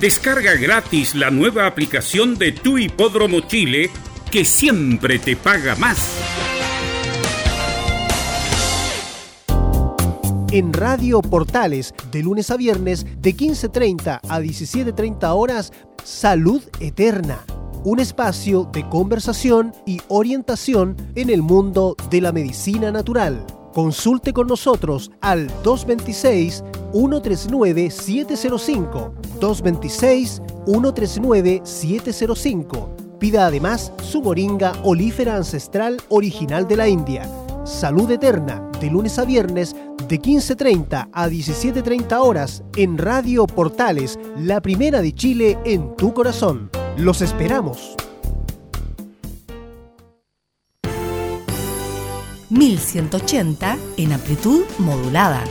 Descarga gratis la nueva aplicación de Tu Hipódromo Chile que siempre te paga más. En Radio Portales, de lunes a viernes, de 15.30 a 17.30 horas, Salud Eterna. Un espacio de conversación y orientación en el mundo de la medicina natural. Consulte con nosotros al 226-139-705. 226-139-705. Pida además su moringa olífera ancestral original de la India. Salud Eterna, de lunes a viernes, de 15.30 a 17.30 horas, en Radio Portales, la primera de Chile en tu corazón. Los esperamos. 1180 en amplitud modulada.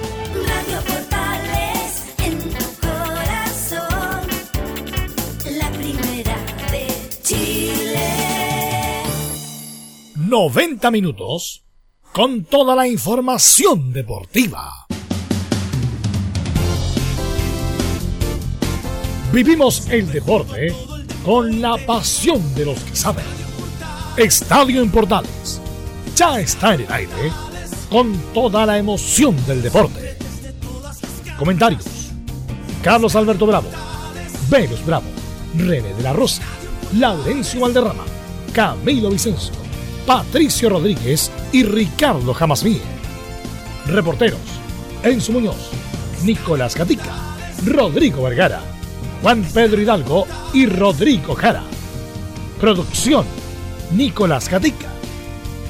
Radio Portales en tu corazón, la primera de Chile. 90 minutos con toda la información deportiva. Vivimos el deporte con la pasión de los que saben. Estadio en Portales ya está en el aire con toda la emoción del deporte. Comentarios: Carlos Alberto Bravo, Velos Bravo, René de la Rosa, Laurencio Valderrama, Camilo Vicencio, Patricio Rodríguez y Ricardo Jamasmí. Reporteros: Enzo Muñoz, Nicolás Gatica, Rodrigo Vergara, Juan Pedro Hidalgo y Rodrigo Jara. Producción: Nicolás Gatica.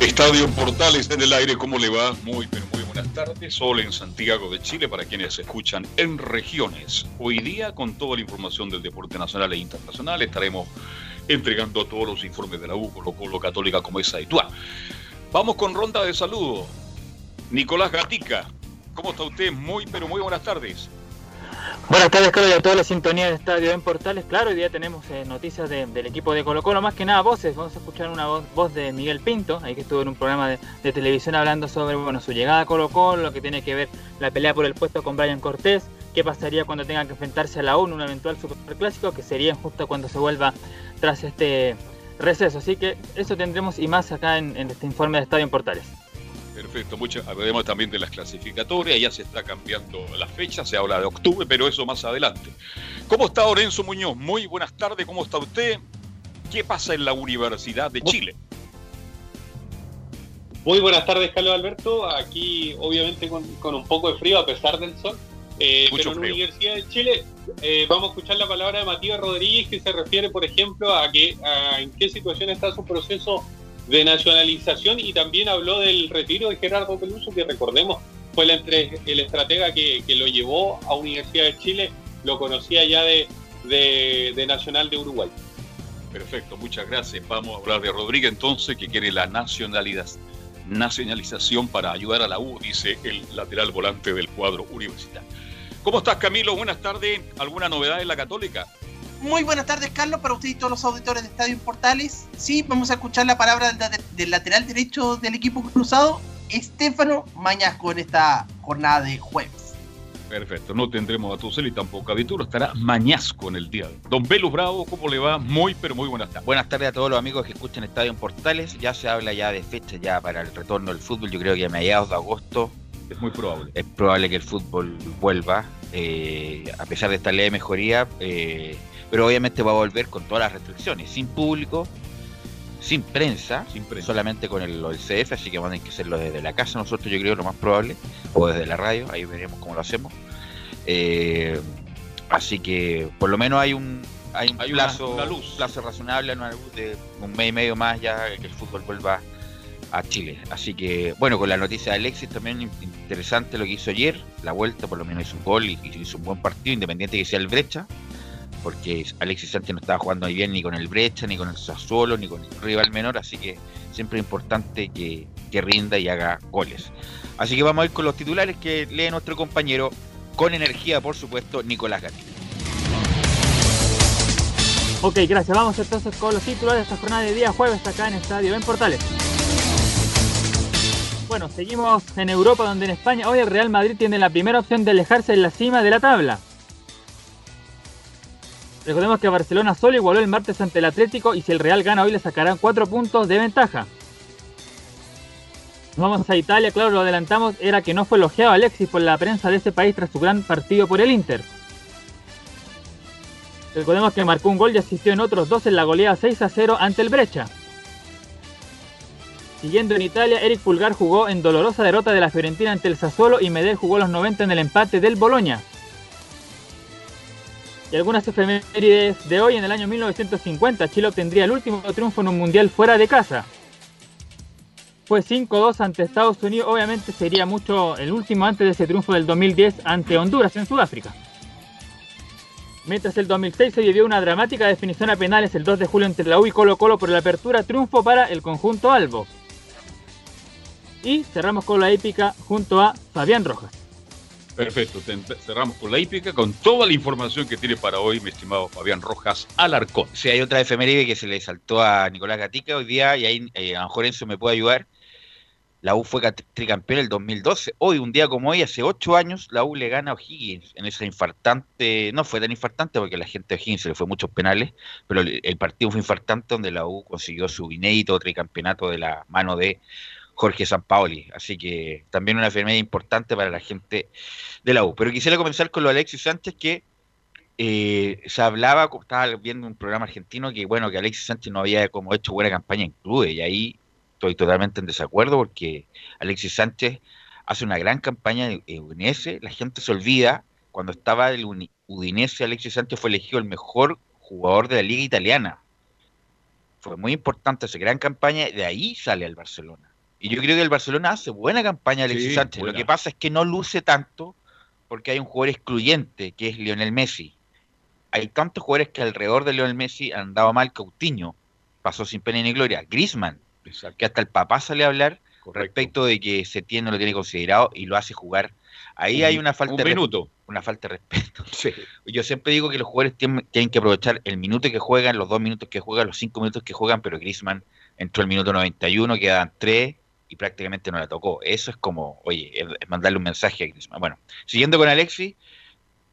Estadio Portales en el aire, ¿cómo le va? Muy, pero muy buenas tardes. Sol en Santiago de Chile para quienes escuchan en regiones. Hoy día, con toda la información del deporte nacional e internacional, estaremos entregando todos los informes de la U, Colo Colo Católica como es habitual. Vamos con ronda de saludos. Nicolás Gatica, ¿cómo está usted? Muy, pero muy buenas tardes. Buenas tardes, Carlos, y a toda la sintonía de Estadio en Portales. Claro, hoy día tenemos eh, noticias de- del equipo de Colo Colo, más que nada voces. Vamos a escuchar una voz, de Miguel Pinto, ahí que estuvo en un programa de, de televisión hablando sobre bueno, su llegada a Colo Colo, lo que tiene que ver la pelea por el puesto con Brian Cortés, qué pasaría cuando tenga que enfrentarse a la ONU, un eventual superclásico, que sería justo cuando se vuelva tras este receso. Así que eso tendremos y más acá en, en este informe de Estadio en Portales. Perfecto, mucho, hablaremos también de las clasificatorias, ya se está cambiando la fecha, se habla de octubre, pero eso más adelante. ¿Cómo está Lorenzo Muñoz? Muy buenas tardes, ¿cómo está usted? ¿Qué pasa en la Universidad de Chile? Muy buenas tardes, Carlos Alberto. Aquí, obviamente, con, con un poco de frío a pesar del sol. Eh, Mucho pero en la. Universidad de Chile eh, vamos a escuchar la palabra de Matías Rodríguez que se refiere, por ejemplo, a, que, a en qué situación está su proceso de nacionalización y también habló del retiro de Gerardo Peluso, que recordemos fue el, entre- el estratega que, que lo llevó a Universidad de Chile, lo conocía ya de, de- de Nacional de Uruguay. Perfecto, muchas gracias. Vamos a hablar de Rodríguez entonces, que quiere la nacionalidad, nacionalización para ayudar a la U, dice el lateral volante del cuadro universitario. ¿Cómo estás, Camilo? Buenas tardes. ¿Alguna novedad en la Católica? Muy buenas tardes, Carlos, para usted y todos los auditores de Estadio en Portales. Sí, vamos a escuchar la palabra del, del lateral derecho del equipo cruzado, Estefano Mañasco, en esta jornada de jueves. Perfecto, no tendremos a Tucel y tampoco a Vituro, estará Mañasco en el día. de hoy. Don Velus Bravo, ¿cómo le va? Muy, pero muy buenas tardes. Buenas tardes a todos los amigos que escuchan Estadio en Portales. Ya se habla ya de fecha ya para el retorno del fútbol. Yo creo que a mediados de agosto Es muy probable. es probable que el fútbol vuelva, eh, a pesar de esta ley de mejoría, eh, pero obviamente va a volver con todas las restricciones, sin público, sin prensa, Sin prensa. solamente con el, el CF, así que van a tener que hacerlo desde la casa nosotros, yo creo, lo más probable, o desde la radio, ahí veremos cómo lo hacemos. Eh, así que por lo menos hay un, hay un Hay una- plazo, una luz. plazo razonable, una luz de un mes y medio más ya que el fútbol vuelva a Chile. Así que, bueno, con la noticia de Alexis también interesante lo que hizo ayer, la vuelta, por lo menos hizo un gol y, y hizo un buen partido, independiente que sea el Brecha, porque Alexis Sánchez no estaba jugando muy bien ni con el Brecha, ni con el Sassuolo, ni con el rival menor, así que siempre es importante que, que rinda y haga goles. Así que vamos a ir con los titulares que lee nuestro compañero, con energía, por supuesto, Nicolás Gatti. Ok, gracias. Vamos entonces con los titulares de esta jornada de día jueves acá en Estadio en Portales. Bueno, seguimos en Europa, donde en España hoy el Real Madrid tiene la primera opción de alejarse en la cima de la tabla. Recordemos que Barcelona solo igualó el martes ante el Atlético y si el Real gana hoy le sacarán 4 puntos de ventaja. Nos vamos a Italia, claro, lo adelantamos, era que no fue elogiado Alexis por la prensa de ese país tras su gran partido por el Inter. Recordemos que marcó un gol y asistió en otros dos en la goleada 6 a 0 ante el Brecha. Siguiendo en Italia, Eric Pulgar jugó en dolorosa derrota de la Fiorentina ante el Sassuolo y Medel jugó los 90 en el empate del Boloña. Y algunas efemérides de hoy, en el año 1950, Chile obtendría el último triunfo en un mundial fuera de casa. Fue 5-2 ante Estados Unidos, obviamente sería mucho el último antes de ese triunfo del 2010 ante Honduras en Sudáfrica. Mientras el 2006 se vivió una dramática definición a penales el 2 de julio entre la U y Colo Colo por la apertura triunfo para el conjunto Albo. Y cerramos con la épica junto a Fabián Rojas. Perfecto, cerramos con la hípica, con toda la información que tiene para hoy, mi estimado Fabián Rojas Alarcón. Si hay otra efeméride que se le saltó a Nicolás Gatica hoy día, y ahí eh, a lo me puede ayudar. La U fue tricampeón el 2012. Hoy, un día como hoy, hace ocho años, la U le gana a O'Higgins en esa infartante. No fue tan infartante porque la gente de O'Higgins se le fue muchos penales, pero el partido fue infartante donde la U consiguió su inédito tricampeonato de la mano de Jorge Sampaoli. Así que también una enfermedad importante para la gente de la U. Pero quisiera comenzar con lo de Alexis Sánchez, que eh, se hablaba, estaba viendo un programa argentino, que bueno, que Alexis Sánchez no había como hecho buena campaña en clubes, y ahí estoy totalmente en desacuerdo porque Alexis Sánchez hace una gran campaña en Udinese, la gente se olvida, cuando estaba el Udinese, Alexis Sánchez fue elegido el mejor jugador de la liga italiana. Fue muy importante esa gran campaña, de ahí sale al Barcelona. Y yo creo que el Barcelona hace buena campaña Alexis Sí, Sánchez. Lo que pasa es que no luce tanto porque hay un jugador excluyente que es Lionel Messi. Hay tantos jugadores que alrededor de Lionel Messi han dado mal. Coutinho pasó sin pena ni gloria. Griezmann, Exacto, que hasta el papá sale a hablar correcto. respecto de que Setién no lo tiene considerado y lo hace jugar. Ahí Un- hay una falta un de minuto. una falta de respeto. Sí. Yo siempre digo que los jugadores tienen, tienen que aprovechar el minuto que juegan, los dos minutos que juegan, los cinco minutos que juegan, pero Griezmann entró el minuto 91, quedaban tres y prácticamente no la tocó. Eso es como, oye, es, mandarle un mensaje a Griezmann. Bueno, siguiendo con Alexis,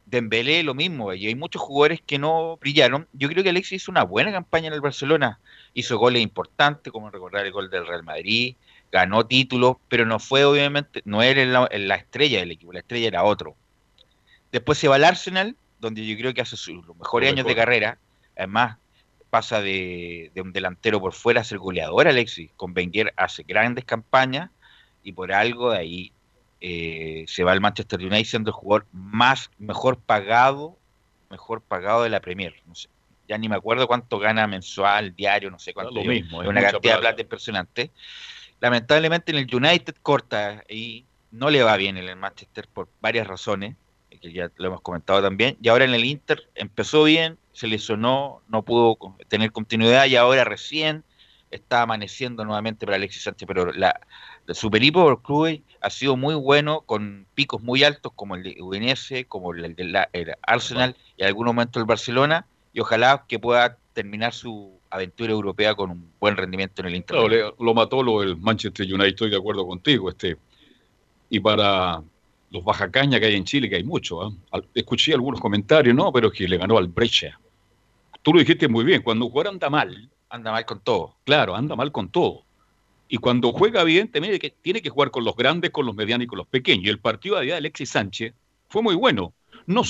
Dembélé lo mismo, y hay muchos jugadores que no brillaron. Yo creo que Alexis hizo una buena campaña en el Barcelona, hizo goles importantes, como recordar el gol del Real Madrid, ganó títulos, pero no fue obviamente, no era la, la estrella del equipo, la estrella era otro. Después se va al Arsenal, donde yo creo que hace sus mejores años de carrera. Además, pasa de, de un delantero por fuera a ser goleador, Alexis. Con Wenger hace grandes campañas y por algo de ahí eh, se va al Manchester United siendo el jugador más mejor pagado, mejor pagado de la Premier. No sé, ya ni me acuerdo cuánto gana mensual, diario, no sé cuánto. lo yo- mismo, es una cantidad de plata. plata impresionante. Lamentablemente en el United corta y no le va bien en el Manchester por varias razones, que ya lo hemos comentado también. Y ahora en el Inter empezó bien, se lesionó, no pudo tener continuidad y ahora recién está amaneciendo nuevamente para Alexis Sánchez. Pero la, su periplo por clubes ha sido muy bueno, con picos muy altos como el de Udinese, como el del el Arsenal y en algún momento el Barcelona. Y ojalá que pueda terminar su aventura europea con un buen rendimiento en el Inter. Lo mató lo del Manchester United, estoy de acuerdo contigo. Este. Y para los bajacañas que hay en Chile, que hay mucho, ¿ah? Escuché algunos comentarios, no, pero que le ganó al Brescia. Tú lo dijiste muy bien, cuando un jugador anda mal, Anda mal con todo. claro, anda mal con todo. Y cuando juega bien, tiene que, tiene que jugar con los grandes, con los medianos y con los pequeños. Y el partido de Alexis Sánchez fue muy bueno. No,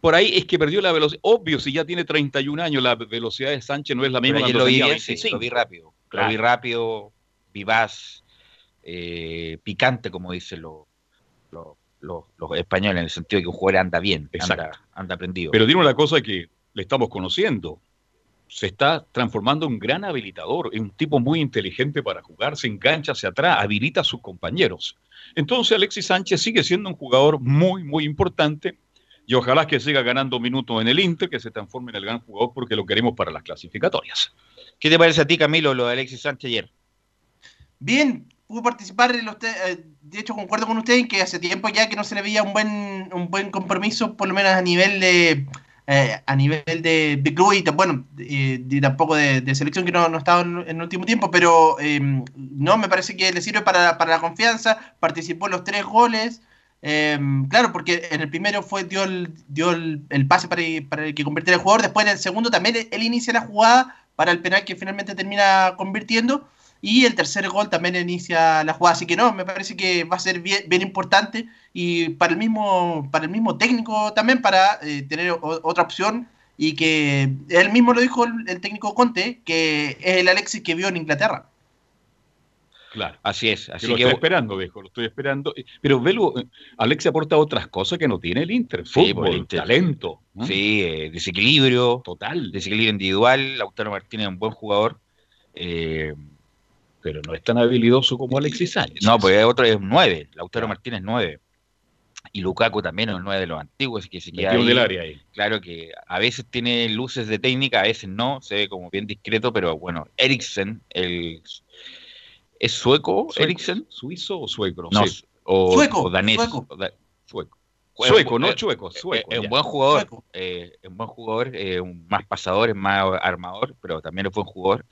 por ahí es que perdió la velocidad. Obvio, si ya tiene 31 años, la velocidad de Sánchez no es la Pero misma cuando lo vi bien, sí, 25. lo vi rápido. Claro. Lo vi rápido, vivaz, eh, picante, como dicen los, los, los- los españoles, en el sentido de que un jugador anda bien, anda, Exacto. anda prendido. Pero tiene una cosa que le estamos conociendo. se está transformando en un gran habilitador, en un tipo muy inteligente para jugar, se engancha hacia atrás, habilita a sus compañeros. Entonces Alexis Sánchez sigue siendo un jugador muy, muy importante y ojalá que siga ganando minutos en el Inter, que se transforme en el gran jugador porque lo queremos para las clasificatorias. ¿Qué te parece a ti, Camilo, lo de Alexis Sánchez ayer? Bien, pudo participar en los... te- eh, de hecho, concuerdo con usted en que hace tiempo ya que no se le veía un buen, un buen compromiso, por lo menos a nivel de... eh, a nivel de, de club y bueno, eh, tampoco de, selección que no, no ha estado en, el último tiempo, pero eh, no, me parece que le sirve para, para la confianza, participó en los tres goles, eh, claro, porque en el primero fue dio el, dio el, pase para, para el que convirtiera el jugador, después en el segundo también él inicia la jugada para el penal que finalmente termina convirtiendo, y el tercer gol también inicia la jugada, así que no, me parece que va a ser bien, bien importante y para el mismo para el mismo técnico también para eh, tener o- otra opción y que él mismo lo dijo el, el técnico Conte que es el Alexis que vio en Inglaterra. Claro. Así es. Que Así lo que, estoy esperando, viejo, lo estoy esperando. Pero velo, Alexis aporta otras cosas que no tiene el Inter. Sí, Fútbol, pues, el Inter. talento. ¿no? sí, eh, desequilibrio, Total. desequilibrio individual. Lautaro Martínez es un buen jugador. Eh, Pero no es tan habilidoso como Alexis Sánchez. no, pues otro es un 9. Lautaro. Martínez es 9. Y Lukaku también es un 9 de los antiguos, así que se queda ahí. el área ahí. Claro que a veces tiene luces de técnica, a veces no, se ve como bien discreto, pero bueno, Eriksen, el ¿es sueco, Sueco. Eriksen? ¿Suizo o sueco? No, Sí, o, Sueco, o danés. sueco. o da- sueco. No eh, chueco, eh, sueco. Es un buen jugador, eh, es un buen jugador, eh, un más pasador, es más armador, pero también es buen jugador.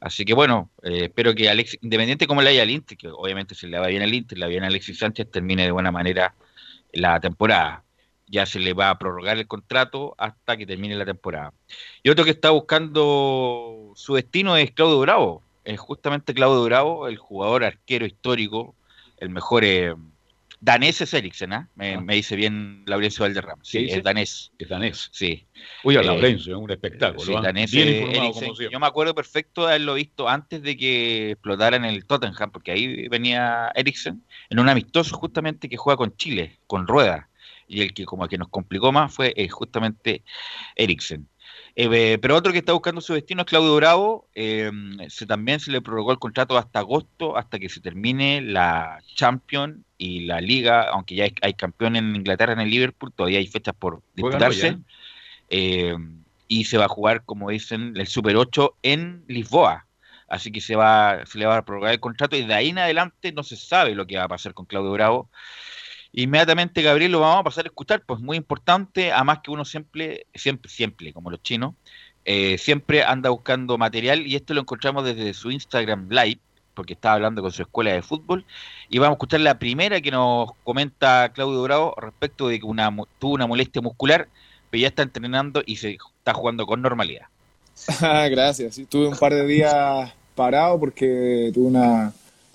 Así que bueno, eh, espero que Alex, independiente cómo le haya al Inter, que obviamente si le va bien al Inter, le va bien a Alexis Sánchez, termine de buena manera la temporada. Ya se le va a prorrogar el contrato hasta que termine la temporada. Y otro que está buscando su destino es Claudio Bravo. Es justamente Claudio Bravo, el jugador arquero histórico, el mejor eh, danés es Eriksen, ¿ah? me, Ah. me dice bien Laurencio Valderrama. ¿Qué Sí, es danés, Es danés. sí. Oye, Eh, Laurencio, es un espectáculo. Sí, ¿ah? danés, Bien eh, informado, como. Yo me acuerdo perfecto de haberlo visto antes de que explotara en el Tottenham, porque ahí venía Eriksen, en un amistoso justamente que juega con Chile, con Rueda. Y el que como que nos complicó más fue eh, justamente Eriksen. Eh, pero otro que está buscando su destino es Claudio Bravo. eh, se, también se le prorrogó el contrato hasta agosto, hasta que se termine la Champions y la Liga, aunque ya hay, hay campeón en Inglaterra, en el Liverpool, todavía hay fechas por disputarse. Eh, y se va a jugar, como dicen, el Super 8 en Lisboa. Así que se va, se le va a prorrogar el contrato y de ahí en adelante no se sabe lo que va a pasar con Claudio Bravo. Inmediatamente, Gabriel, lo vamos a pasar a escuchar, pues muy importante, además que uno siempre, siempre, siempre, como los chinos, eh, siempre anda buscando material y esto lo encontramos desde su Instagram Live, porque estaba hablando con su escuela de fútbol, y vamos a escuchar la primera que nos comenta Claudio Bravo respecto de que una, tuvo una molestia muscular, pero ya está entrenando y se está jugando con normalidad. Ah, Gracias. Sí, tuve un par de días parado porque tuve una,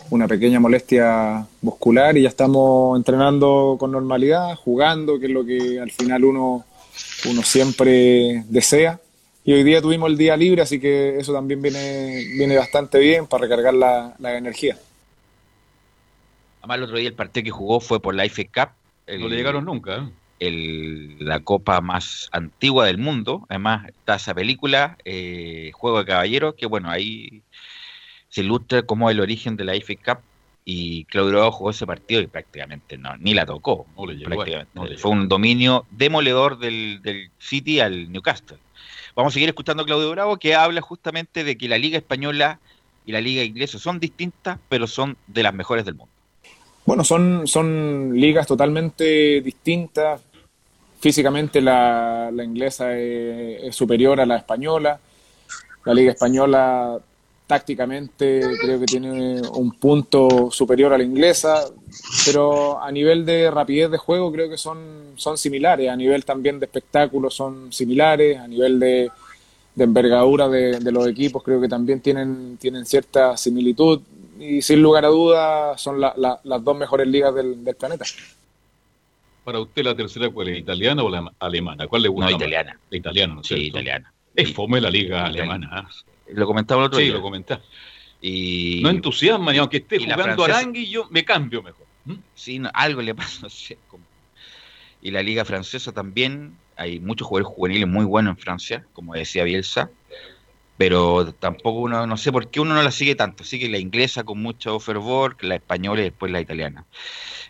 una pequeña molestia muscular y ya estamos entrenando con normalidad, jugando, que es lo que al final uno, uno siempre desea. Y hoy día tuvimos el día libre, así que eso también viene, viene bastante bien para recargar la, la energía. Además, el otro día el partido que jugó fue por la FA Cup. el- No le llegaron nunca. ¿eh? el- la copa más antigua del mundo. Además, está esa película, eh, Juego de Caballeros, que bueno, ahí se ilustra cómo es el origen de la FA Cup. Y Claudio Bravo jugó ese partido y prácticamente no, ni la tocó. No le llegó. prácticamente. no le Fue un dominio demoledor del, del City al Newcastle. Vamos a seguir escuchando a Claudio Bravo, que habla justamente de que la Liga Española y la Liga Inglesa son distintas, pero son de las mejores del mundo. Bueno, son, son ligas totalmente distintas. Físicamente la, la inglesa es, es superior a la española. La liga española tácticamente creo que tiene un punto superior a la inglesa, pero a nivel de rapidez de juego creo que son, son similares, a nivel también de espectáculo son similares, a nivel de, de envergadura de, de los equipos creo que también tienen, tienen cierta similitud y sin lugar a dudas son la- la- las dos mejores ligas del, del planeta. Para usted la tercera, ¿cuál es? ¿Italiana o la alemana? ¿Cuál le gusta? No, italiana. La italiana, ¿no es Sí, italiana. Es fome la liga Italiana. alemana. Lo comentaba el otro Sí, día. lo comentás. Y No entusiasma, y aunque esté y jugando francesa- Arangui, yo me cambio mejor. ¿Mm? Sí, no, algo le pasa, no sé. Y la liga francesa también, hay muchos jugadores juveniles muy buenos en Francia, como decía Bielsa. pero tampoco uno, no sé por qué uno no la sigue tanto. Sigue la inglesa con mucho fervor, la española y después la italiana.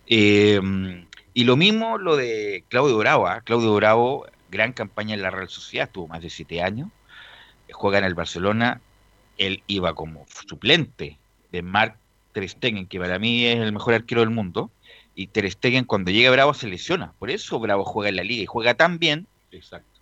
Eh, y lo mismo lo de Claudio Bravo. ¿ah? Claudio Bravo, gran campaña en la Real Sociedad, tuvo más de siete años. Juega en el Barcelona. Él iba como suplente de Marc Ter Stegen, que para mí es el mejor arquero del mundo. Y Ter Stegen cuando llega Bravo se lesiona. Por eso Bravo juega en la liga y juega tan bien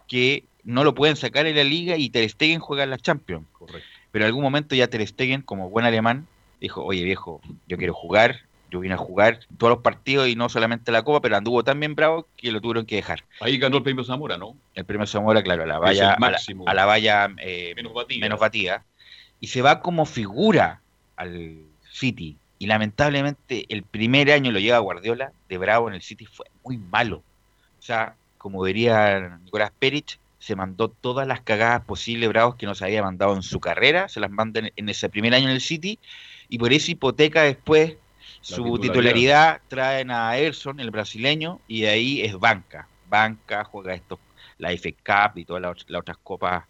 que no lo pueden sacar en la liga y Ter Stegen juega en la Champions. Correcto. Pero en algún momento ya Ter Stegen, como buen alemán, dijo, oye viejo, yo quiero jugar, yo vine a jugar todos los partidos y no solamente la Copa, pero anduvo tan bien bravo que lo tuvieron que dejar. Ahí ganó el premio Zamora, ¿no? El premio Zamora, claro, a la valla, a la, máximo. a la valla eh, Menos batida. menos batida. Y se va como figura al City. Y lamentablemente el primer año lo lleva Guardiola de Bravo en el City fue muy malo. O sea, como diría Nicolás Perich, se mandó todas las cagadas posibles Bravos que nos había mandado en su carrera, se las manda en, en ese primer año en el City, y por esa hipoteca después su titularidad. titularidad traen a Erson, el brasileño, y de ahí es banca. Banca, juega esto, la FA Cup y todas las, otras- las otras copas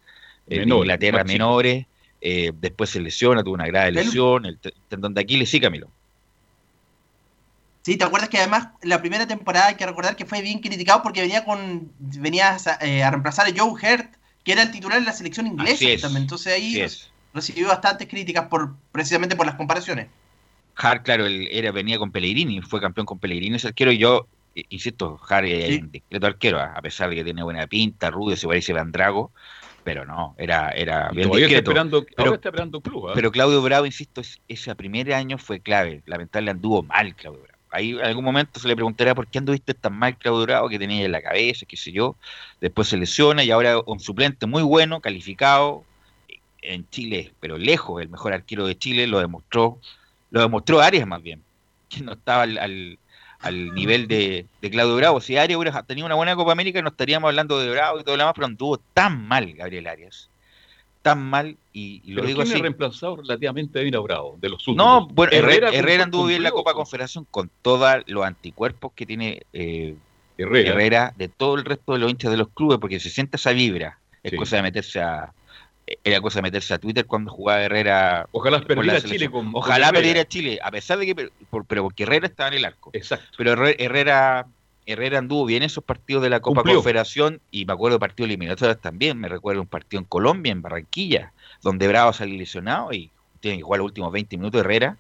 eh, de Inglaterra máximo. menores. eh, después se lesiona, tuvo una grave lesión, el te- tendón de Aquiles, sí, Camilo. Sí, ¿te acuerdas que además la primera temporada hay que recordar que fue bien criticado porque venía con venía a, eh, a reemplazar a Joe Hurt, que era el titular de la selección inglesa Así es. también. Entonces ahí Así es. recibió bastantes críticas por precisamente por las comparaciones. Hart, claro, él era, venía con Pellegrini, fue campeón con Pellegrini ese arquero, y yo, insisto, Hart es Sí. un discreto arquero, a pesar de que tiene buena pinta, rubio, se parece a Van Drago, pero no, era, era bien discreto. esperando, Pero- está esperando club. ¿ah? Pero Claudio Bravo, insisto, es- ese primer año fue clave. Lamentablemente anduvo mal Claudio Bravo. Ahí en algún momento se le preguntará por qué anduviste tan mal Claudio Bravo, que tenía en la cabeza, qué sé yo. Después se lesiona y ahora un suplente muy bueno, calificado en Chile, pero lejos, el mejor arquero de Chile, lo demostró, lo demostró Arias más bien, que no estaba al, al- al nivel de, de Claudio Bravo. Si Arias hubiera tenido una buena Copa América, no estaríamos hablando de Bravo y todo lo demás, pero anduvo tan mal Gabriel Arias. Tan mal, y, y lo Pero digo ¿quién así. reemplazado relativamente bien a Bravo? De los últimos. No, bueno, Herrera, anduvo bien en la Copa con- Confederación con todos los anticuerpos que tiene eh, Herrera. Herrera. de todo el resto de los hinchas de los clubes, porque se siente esa vibra. Es Sí. cosa de meterse a era cosa de meterse a Twitter cuando jugaba Herrera. Ojalá perdiera la Chile con. Ojalá perdiera Chile, a pesar de que por- pero porque Herrera estaba en el arco. Exacto. Pero Herre- Herrera Herrera anduvo bien en esos partidos de la Copa Cumplió. Confederación y me acuerdo de partidos eliminatorios también. Me recuerdo un partido en Colombia, en Barranquilla, donde Bravo salió lesionado y tiene que jugar los últimos 20 minutos Herrera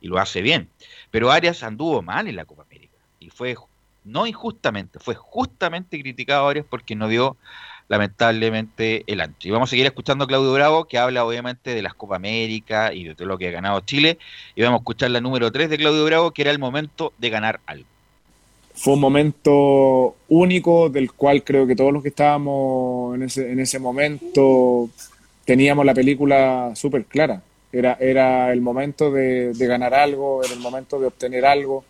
y lo hace bien. Pero Arias anduvo mal en la Copa América y fue no injustamente, fue justamente criticado Arias porque no dio lamentablemente el ancho. Y vamos a seguir escuchando a Claudio Bravo que habla obviamente de las Copa América y de todo lo que ha ganado Chile y vamos a escuchar la número 3 de Claudio Bravo que era el momento de ganar algo. Fue un momento único del cual creo que todos los que estábamos en ese, en ese momento teníamos la película súper clara. Era, era el momento de, de ganar algo, era el momento de obtener algo.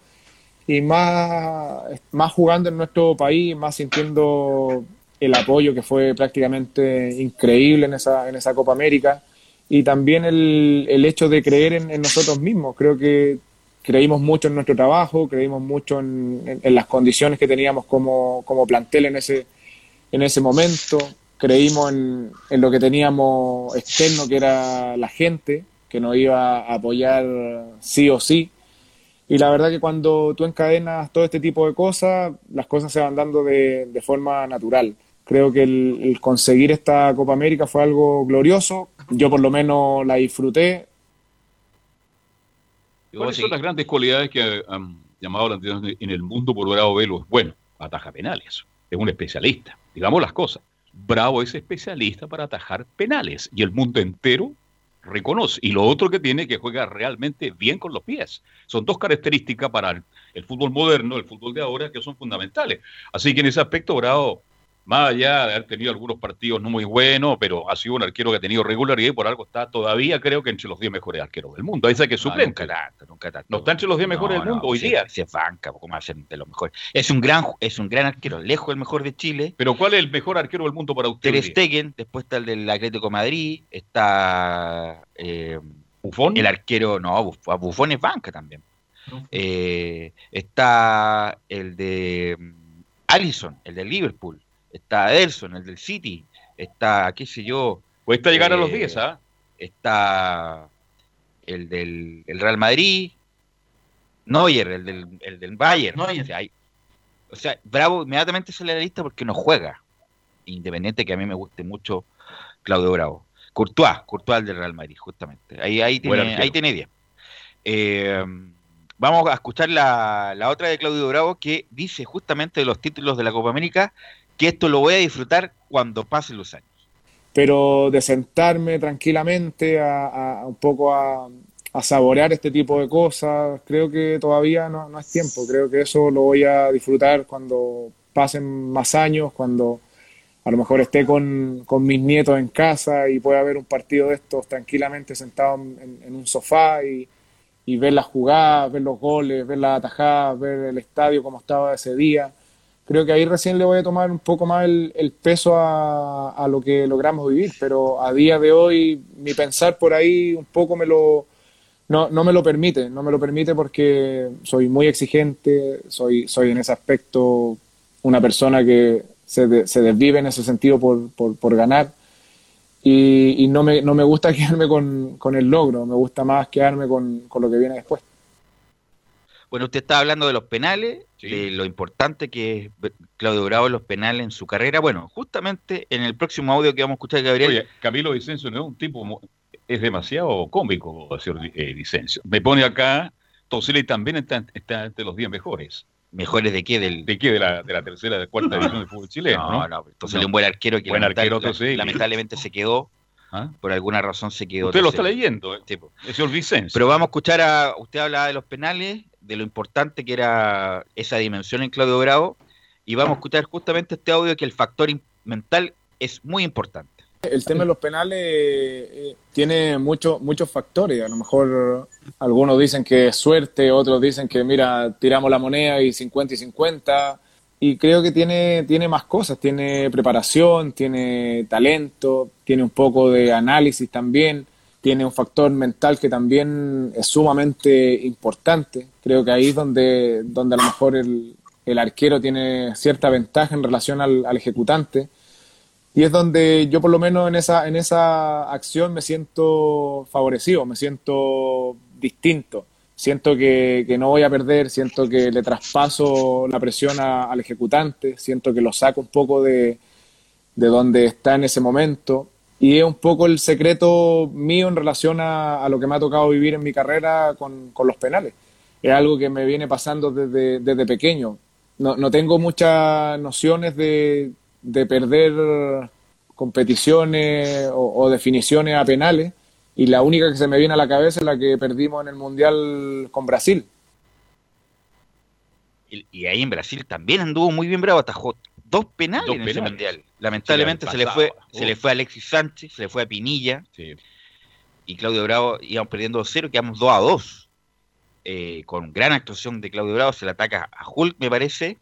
Y más, más jugando en nuestro país, más sintiendo el apoyo que fue prácticamente increíble en esa, en esa Copa América. Y también el, el hecho de creer en, nosotros mismos. Creo que creímos mucho en nuestro trabajo, creímos mucho en, las condiciones que teníamos como, como plantel en ese, en ese momento, creímos en, en lo que teníamos externo, que era la gente, que nos iba a apoyar sí o sí. Y la verdad que cuando tú encadenas todo este tipo de cosas, las cosas se van dando de, de forma natural. Creo que el, el conseguir esta Copa América fue algo glorioso. Yo por lo menos la disfruté. ¿Cuáles son las grandes cualidades que han llamado la atención en el mundo por Bravo Velo? Bueno, ataja penales. Es un especialista. Digamos las cosas. Bravo es especialista para atajar penales y el mundo entero reconoce. Y lo otro que tiene que juega realmente bien con los pies. Son dos características para el, el fútbol moderno, el fútbol de ahora, que son fundamentales. Así que en ese aspecto, Bravo, más allá de haber tenido algunos partidos no muy buenos, pero ha sido un arquero que ha tenido regularidad y por algo está todavía, creo que entre los 10 mejores arqueros del mundo. Ahí que es No, suplente. nunca tanto, nunca tanto. No está entre los 10 mejores No, del mundo no, hoy día. sí es banca, ¿cómo va a ser de los mejores? Es un gran, es un gran arquero, lejos el mejor de Chile. Pero ¿cuál es el mejor arquero del mundo para usted? Ter? Stegen, después está el del Atlético de Madrid, está eh, ¿Buffon? el arquero, no, Buf- Buffon es banca también. Eh, está el de mm, Allison, el del Liverpool, está Ederson, el del City, está, qué sé yo, Cuesta llegar a los Eh, 10, ¿ah? Está el del el Real Madrid, Neuer, el del, el del Bayern. Neuer. O sea, hay- o sea, Bravo inmediatamente sale a la lista porque no juega. Independiente que a mí me guste mucho Claudio Bravo. Courtois, Courtois el del Real Madrid, justamente. Ahí, ahí, tiene, arquero. ahí tiene 10. Eh, vamos a escuchar la, la otra de Claudio Bravo que dice justamente de los títulos de la Copa América que esto lo voy a disfrutar cuando pasen los años. pero de sentarme tranquilamente a, a- un poco a, a saborear este tipo de cosas, creo que todavía no, es tiempo, creo que eso lo voy a disfrutar cuando pasen más años, cuando a lo mejor esté con, con mis nietos en casa y pueda ver un partido de estos tranquilamente sentado en, en un sofá y, y ver las jugadas, ver los goles, ver las atajadas, ver el estadio como estaba ese día creo que ahí recién le voy a tomar un poco más el, peso a, lo que logramos vivir, pero a día de hoy mi pensar por ahí un poco me lo no, no me lo permite, no me lo permite porque soy muy exigente, soy, soy en ese aspecto una persona que se, de- se desvive en ese sentido por, por, por ganar y, y no, me, no me gusta quedarme con, con el logro, me gusta más quedarme con, con lo que viene después. Bueno, usted estaba hablando de los penales, Sí. de lo importante que es Claudio Bravo en los penales en su carrera. Bueno, justamente en el próximo audio que vamos a escuchar, Gabriel, Oye, Camilo Vicencio no es un tipo, es demasiado cómico, señor eh, Vicencio. Me pone acá, Toseli también está, está entre los 10 mejores. mejores de qué del... ¿De qué? De la, de la tercera, de cuarta división del fútbol chileno, no, ¿no? no, entonces No. un buen arquero que Buen arquero, Toselli. lamentablemente se quedó, ¿Ah? por alguna razón se quedó. Usted lo está leyendo, ¿eh? Sí, el señor Vicencio. Pero vamos a escuchar a. Usted hablaba de los penales, de lo importante que era esa dimensión en Claudio Bravo, y vamos a escuchar justamente este audio que el factor mental es muy importante. El tema de los penales eh, tiene muchos muchos factores. A lo mejor algunos dicen que es suerte, otros dicen que, mira, tiramos la moneda y 50 y 50. Y creo que tiene, tiene más cosas. Tiene preparación, tiene talento, tiene un poco de análisis también. Tiene un factor mental que también es sumamente importante. Creo que ahí es donde, donde a lo mejor el, el arquero tiene cierta ventaja en relación al, ejecutante. Y es donde yo por lo menos en esa, en esa acción me siento favorecido, me siento distinto. Siento que, que no voy a perder, siento que le traspaso la presión al ejecutante, siento que lo saco un poco de, de donde está en ese momento. Y es un poco el secreto mío en relación a, a lo que me ha tocado vivir en mi carrera con, los penales. Es algo que me viene pasando desde, desde pequeño. No, no tengo muchas nociones de, de perder competiciones o, o definiciones a penales y la única que se me viene a la cabeza es la que perdimos en el Mundial con Brasil. Y, y ahí en Brasil también anduvo muy bien Bravo, atajó dos penales Dos en ese mundial. Lamentablemente se le fue, se le fue a Alexis Sánchez, se le fue a Pinilla Sí. y Claudio Bravo íbamos perdiendo 2-0, quedamos 2 a 2. Eh, con gran actuación de Claudio Bravo, se le ataca a Hulk, me parece,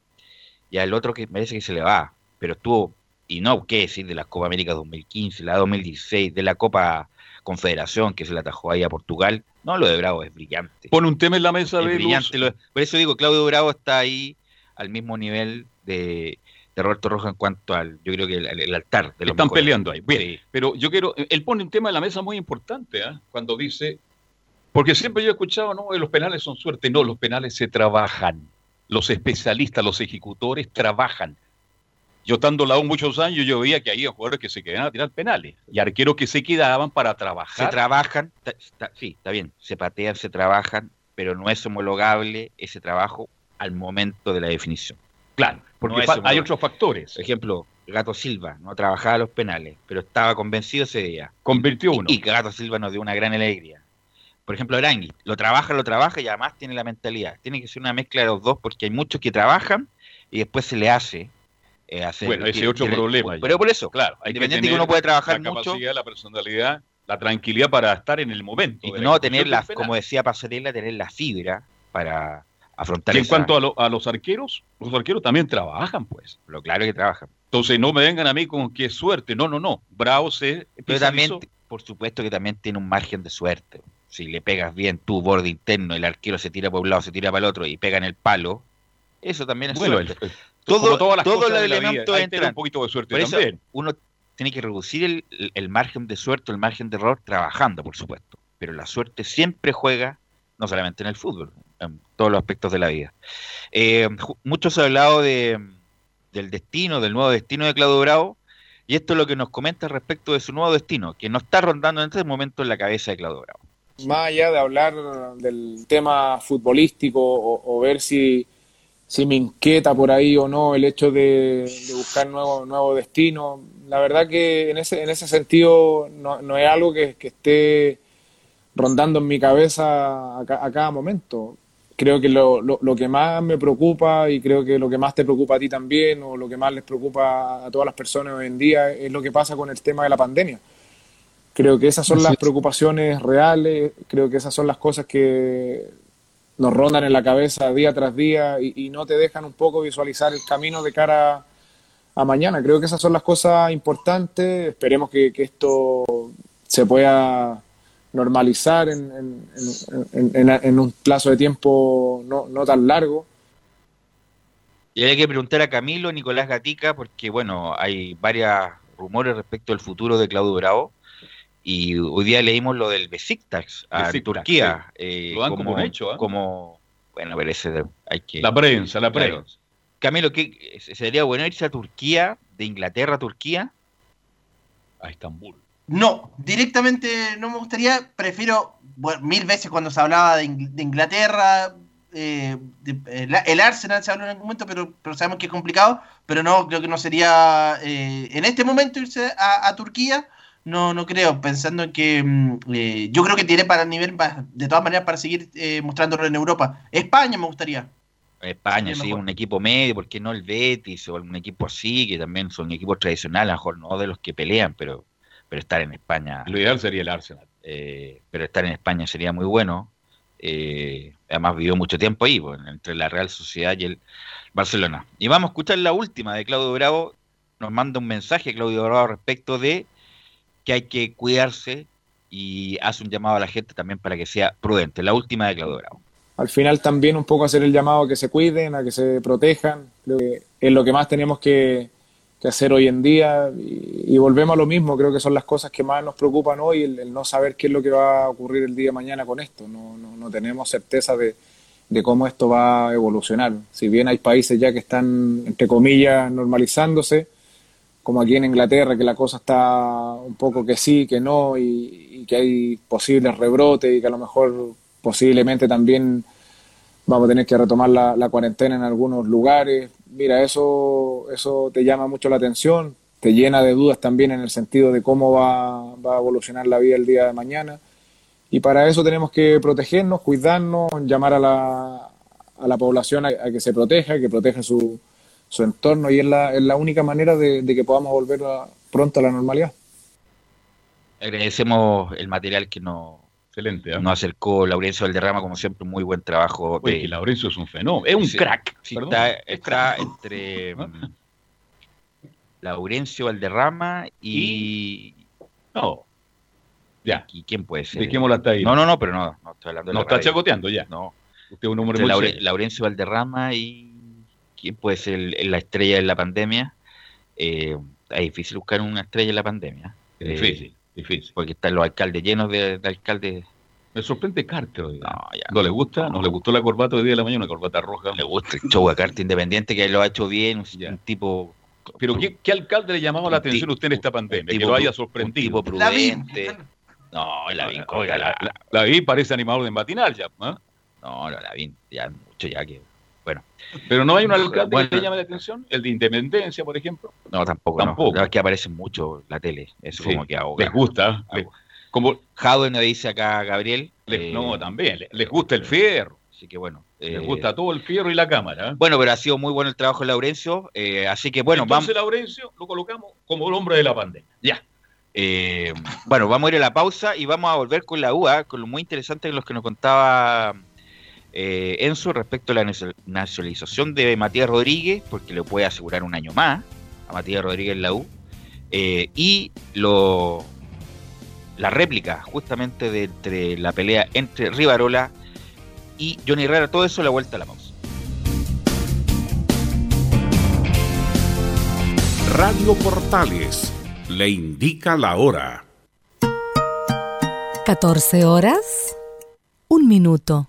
y al otro que parece que se le va. Pero estuvo, y no, qué decir de la Copa América 2015, la 2016, de la Copa Confederación que se le atajó ahí a Portugal. No, lo de Bravo es brillante. Pone un tema en la mesa Es de brillante. por eso digo, Claudio Bravo está ahí al mismo nivel de, de Roberto Rojas en cuanto al, yo creo que el, el altar de los Están mejores. peleando ahí. Bien, Sí. pero yo quiero, él pone un tema en la mesa muy importante, ¿ah? cuando dice, porque siempre yo he escuchado, no, los penales son suerte, no, los penales se trabajan, los especialistas, los ejecutores trabajan. Yo estando la U muchos años, yo veía que había jugadores que se quedaban a tirar penales y arqueros que se quedaban para Se trabajar. trabajan, ta- está- sí, está bien, se patean, se trabajan, pero no es homologable ese trabajo al momento de la definición. claro, porque No hay otros factores. Por ejemplo, Gato Silva no trabajaba los penales, pero estaba convencido ese día. Convirtió uno. Y que Gato Silva nos dio una gran alegría. Por ejemplo, Arangui, lo trabaja, lo trabaja y además tiene la mentalidad. Tiene que ser una mezcla de los dos porque hay muchos que trabajan y después se le hace eh, hacer. Bueno, ese es otro problema ya. Pero por eso, Claro, hay que independiente que, tener uno puede trabajar la mucho capacidad, la personalidad, la tranquilidad para estar en el momento. y la no tener la, como decía Pasarela, tener la fibra para afrontar Y en esa- cuanto a, lo- a los arqueros, los arqueros también trabajan, pues. Lo claro que trabajan. Entonces no me vengan a mí con que suerte. No, no, no. Bravo se Pero también, por supuesto que también tiene un margen de suerte. Si le pegas bien tu borde interno, el arquero se tira por un lado, se tira para el otro y pega en el palo, eso también es Bueno, suerte. el- Todo- como todas las todos los elementos entran. un poquito de suerte Por eso también. uno tiene que reducir el, el- el margen de suerte, el margen de error, trabajando, por supuesto. Pero la suerte siempre juega, no solamente en el fútbol, en todos los aspectos de la vida. Eh, mucho se ha hablado de, del destino, del nuevo destino de Claudio Bravo, y esto es lo que nos comenta respecto de su nuevo destino, que no está rondando en este momento en la cabeza de Claudio Bravo. más allá de hablar del tema futbolístico o, ver si, me inquieta por ahí o no el hecho de, buscar nuevo, nuevo destino, la verdad que en ese, en ese sentido no, no es algo que, esté rondando en mi cabeza a, a cada momento. Creo que lo, lo, lo que más me preocupa y creo que lo que más te preocupa a ti también o lo que más les preocupa a todas las personas hoy en día es lo que pasa con el tema de la pandemia. Creo que esas son las es. preocupaciones reales, creo que esas son las cosas que nos rondan en la cabeza día tras día y, y no te dejan un poco visualizar el camino de cara a mañana. Creo que esas son las cosas importantes. Esperemos que, que esto se pueda normalizar en, en- en- en- en- en un plazo de tiempo no, no tan largo. Y hay que preguntar a Camilo, Nicolás Gatica, porque bueno, hay varios rumores respecto al futuro de Claudio Bravo. Y hoy día leímos lo del Besiktas a Besiktas, Turquía. eh, Lo dan como un hecho, ¿eh? como- bueno, parece de- hay que La prensa, la Claro. prensa. Camilo, ¿qué, ¿sería bueno irse a Turquía, de Inglaterra a Turquía? A Estambul. No, directamente no me gustaría. Prefiero bueno, mil veces cuando se hablaba de, Ing- de Inglaterra. eh, de- el, el Arsenal se habló en algún momento, pero, pero sabemos que es complicado. Pero no, creo que no sería eh, en este momento irse a, a Turquía. No, no creo, pensando en que mm, eh, yo creo que tiene para nivel, de todas maneras, para seguir eh, mostrándolo en Europa. España me gustaría. España, Sí, sí, un equipo medio, ¿por qué no el Betis o algún equipo así, que también son equipos tradicionales, a lo mejor no de los que pelean, pero, pero estar en España, Lo ideal sería el Arsenal. eh, pero estar en España sería muy bueno. Eh, además vivió mucho tiempo ahí, pues, entre la Real Sociedad y el Barcelona. Y vamos a escuchar la última de Claudio Bravo. Nos manda un mensaje Claudio Bravo respecto de que hay que cuidarse y hace un llamado a la gente también para que sea prudente. La última de Claudio Bravo. Al final también un poco hacer el llamado a que se cuiden, a que se protejan. Creo que es lo que más tenemos que, que hacer hoy en día y, volvemos a lo mismo. Creo que son las cosas que más nos preocupan hoy, el, el no saber qué es lo que va a ocurrir el día de mañana con esto. No, no, no tenemos certeza de, de cómo esto va a evolucionar. Si bien hay países ya que están, entre comillas, normalizándose, como aquí en Inglaterra, que la cosa está un poco que sí, que no, y, y que hay posibles rebrotes y que a lo mejor posiblemente también vamos a tener que retomar la cuarentena en algunos lugares. Mira, eso, eso te llama mucho la atención, te llena de dudas también en el sentido de cómo va, va a evolucionar la vida el día de mañana. Y para eso tenemos que protegernos, cuidarnos, llamar a la, a la población a, que se proteja, que proteja su, su entorno y es la, es la única manera de, que podamos volver pronto a la normalidad. Agradecemos el material que nos, Excelente. ¿eh? nos acercó Laurencio Valderrama, como siempre, muy buen trabajo. Oye, de- que Laurencio es un fenómeno. Es un Sí, crack. sí, está, entre mm, Laurencio Valderrama y, No. Ya. y quién puede ser. Dejémosla hasta ahí. No, no, no, pero no, no estoy hablando de No la está radio. chacoteando ya. No, Usted es un hombre entre muy Laure-. Laurencio Valderrama y quién puede ser el- la estrella de la pandemia. Eh, es difícil buscar una estrella en la pandemia. Es Eh, difícil. Porque están los alcaldes llenos de, de alcaldes. Me sorprende Carter hoy. No, ya. ¿No le gusta? ¿No le gustó la corbata hoy día de la mañana? Una corbata roja. Le gusta el show a carta independiente que lo ha hecho bien, un, Ya. un tipo. Pero ¿qué, qué alcalde le llamaba la atención a usted en esta pandemia? tipo Que lo haya sorprendido. Un tipo prudente. No, Lavín, oiga, la, la, la- la vi parece animador de matinal ya. ¿ah? No, no, Lavín, ya mucho ya que. Bueno, Pero no hay un alcalde Bueno. que le llame la atención. El de Independencia, por ejemplo. no, tampoco. Tampoco. No. Es que aparece mucho la tele. Eso Sí, como que ahoga. Les gusta. Les- como, Jadwe nos dice acá Gabriel. les- eh, no, también. Les, les gusta el fierro. Así que bueno. Les eh, gusta todo el fierro y la cámara. ¿eh? Bueno, pero ha sido muy bueno el trabajo de Laurencio. eh, así que bueno, vamos. Entonces, Laurencio lo colocamos como el hombre de la pandemia. Ya. Eh, bueno, vamos a ir a la pausa y vamos a volver con la UA, con lo muy interesante de los que nos contaba eh, Enzo respecto a la nacio- nacionalización de Matías Rodríguez, porque le puede asegurar un año más a Matías Rodríguez en la U, eh, y lo, la réplica justamente de entre la pelea entre Rivarola y Johnny Herrera, todo eso la vuelta a la pausa. Radio Portales le indica la hora. 14 horas, un minuto.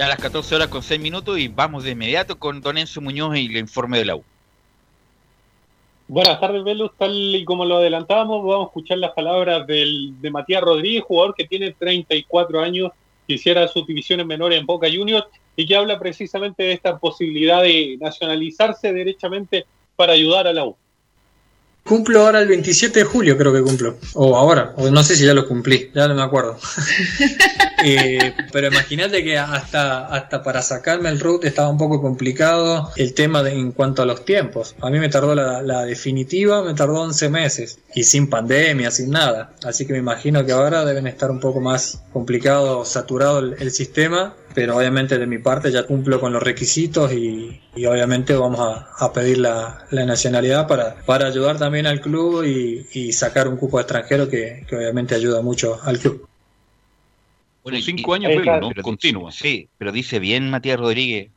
Ya a las 14 horas con 6 minutos y vamos de inmediato con Don Enzo Muñoz y el informe de la U. Buenas tardes, Velus. Tal y como lo adelantábamos, vamos a escuchar las palabras de Matías Rodríguez, jugador que tiene 34 años, que hiciera sus divisiones menores en Boca Juniors y que habla precisamente de esta posibilidad de nacionalizarse derechamente para ayudar a la U. Cumplo ahora el 27 de julio, creo que cumplo. O ahora, o no sé si ya lo cumplí, ya no me acuerdo. Eh, pero imagínate que hasta, hasta para sacarme el root estaba un poco complicado el tema de, en cuanto a los tiempos. A mí me tardó la, la definitiva, me tardó 11 meses y sin pandemia, sin nada. Así que me imagino que ahora deben estar un poco más complicado, saturado el, el sistema pero obviamente de mi parte ya cumplo con los requisitos y, y obviamente vamos a, a pedir la, la nacionalidad para, para ayudar también al club y, y sacar un cupo extranjero que, que obviamente ayuda mucho al club. Bueno, y- cinco y- años, pero Pelo, ¿no? dice- Continua. Sí, pero dice bien Matías Rodríguez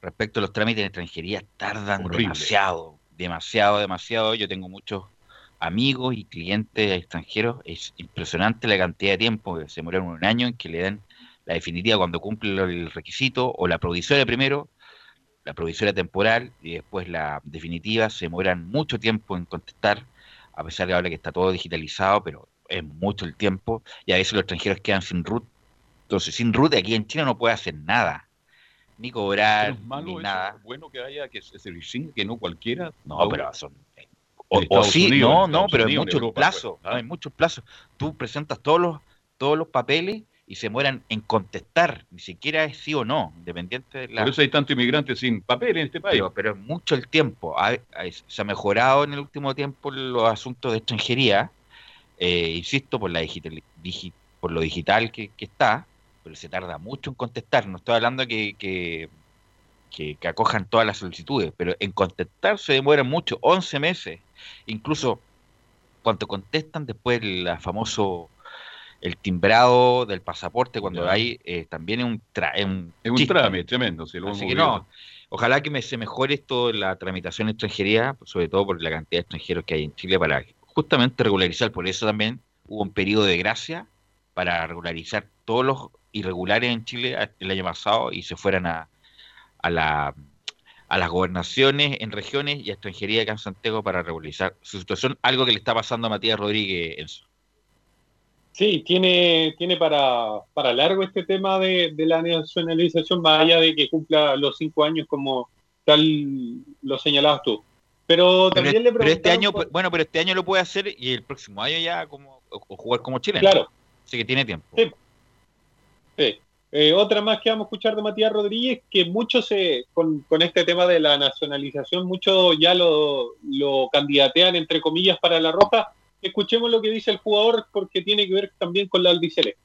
respecto a los trámites en extranjería, tardan Horrible. demasiado, demasiado, demasiado. Yo tengo muchos amigos y clientes extranjeros. Es impresionante la cantidad de tiempo que se demoran un año en que le dan la definitiva cuando cumple el requisito o la provisoria primero, la provisoria temporal y después la definitiva. Se demoran mucho tiempo en contestar, a pesar de ahora que está todo digitalizado, pero es mucho el tiempo y a veces los extranjeros quedan sin root. Entonces, sin root aquí en Chile no puede hacer nada, ni cobrar, Pero es malo ni eso, nada. es bueno que haya que que no cualquiera. No, pero son. O, En sí, Unidos, no, en no, pero hay Unidos, en muchos Europa, plazos, pues, ¿ah? muchos plazos. Tú presentas todos los, todos los papeles y se mueran en contestar, ni siquiera es sí o no, independiente de la... Por eso hay tantos inmigrantes sin papel en este país. Pero, pero es mucho el tiempo. Ha- ha- se ha mejorado en el último tiempo los asuntos de extranjería, eh, insisto, por la digital, digi- por lo digital que, que está, pero se tarda mucho en contestar. No estoy hablando que, que, que, que acojan todas las solicitudes, pero en contestar se demora mucho, 11 meses. Incluso cuando contestan después el famoso el timbrado del pasaporte cuando hay eh, también un, tra- es un es un chiste. trámite tremendo. Si lo Así que no, ojalá que me, se mejore esto la tramitación extranjería, sobre todo por la cantidad de extranjeros que hay en Chile para justamente regularizar. Por eso también hubo un periodo de gracia para regularizar todos los irregulares en Chile el año pasado y se fueran a, a, la, a las gobernaciones en regiones y a extranjería acá en Santiago para regularizar su situación, algo que le está pasando a Matías Rodríguez Enzo. Sí, tiene, tiene para, para largo este tema de, de la nacionalización, más allá de que cumpla los cinco años como tal lo señalabas tú. Pero Pero, también le pero este año, por- bueno, pero este año lo puede hacer y el próximo año ya como o jugar como chileno. Claro. Así que tiene tiempo. Sí. Sí. Eh, otra más que vamos a escuchar de Matías Rodríguez, que muchos se, con, este tema de la nacionalización, muchos ya lo, lo candidatean entre comillas para la roja. Escuchemos lo que dice el jugador porque tiene que ver también con la albiceleste.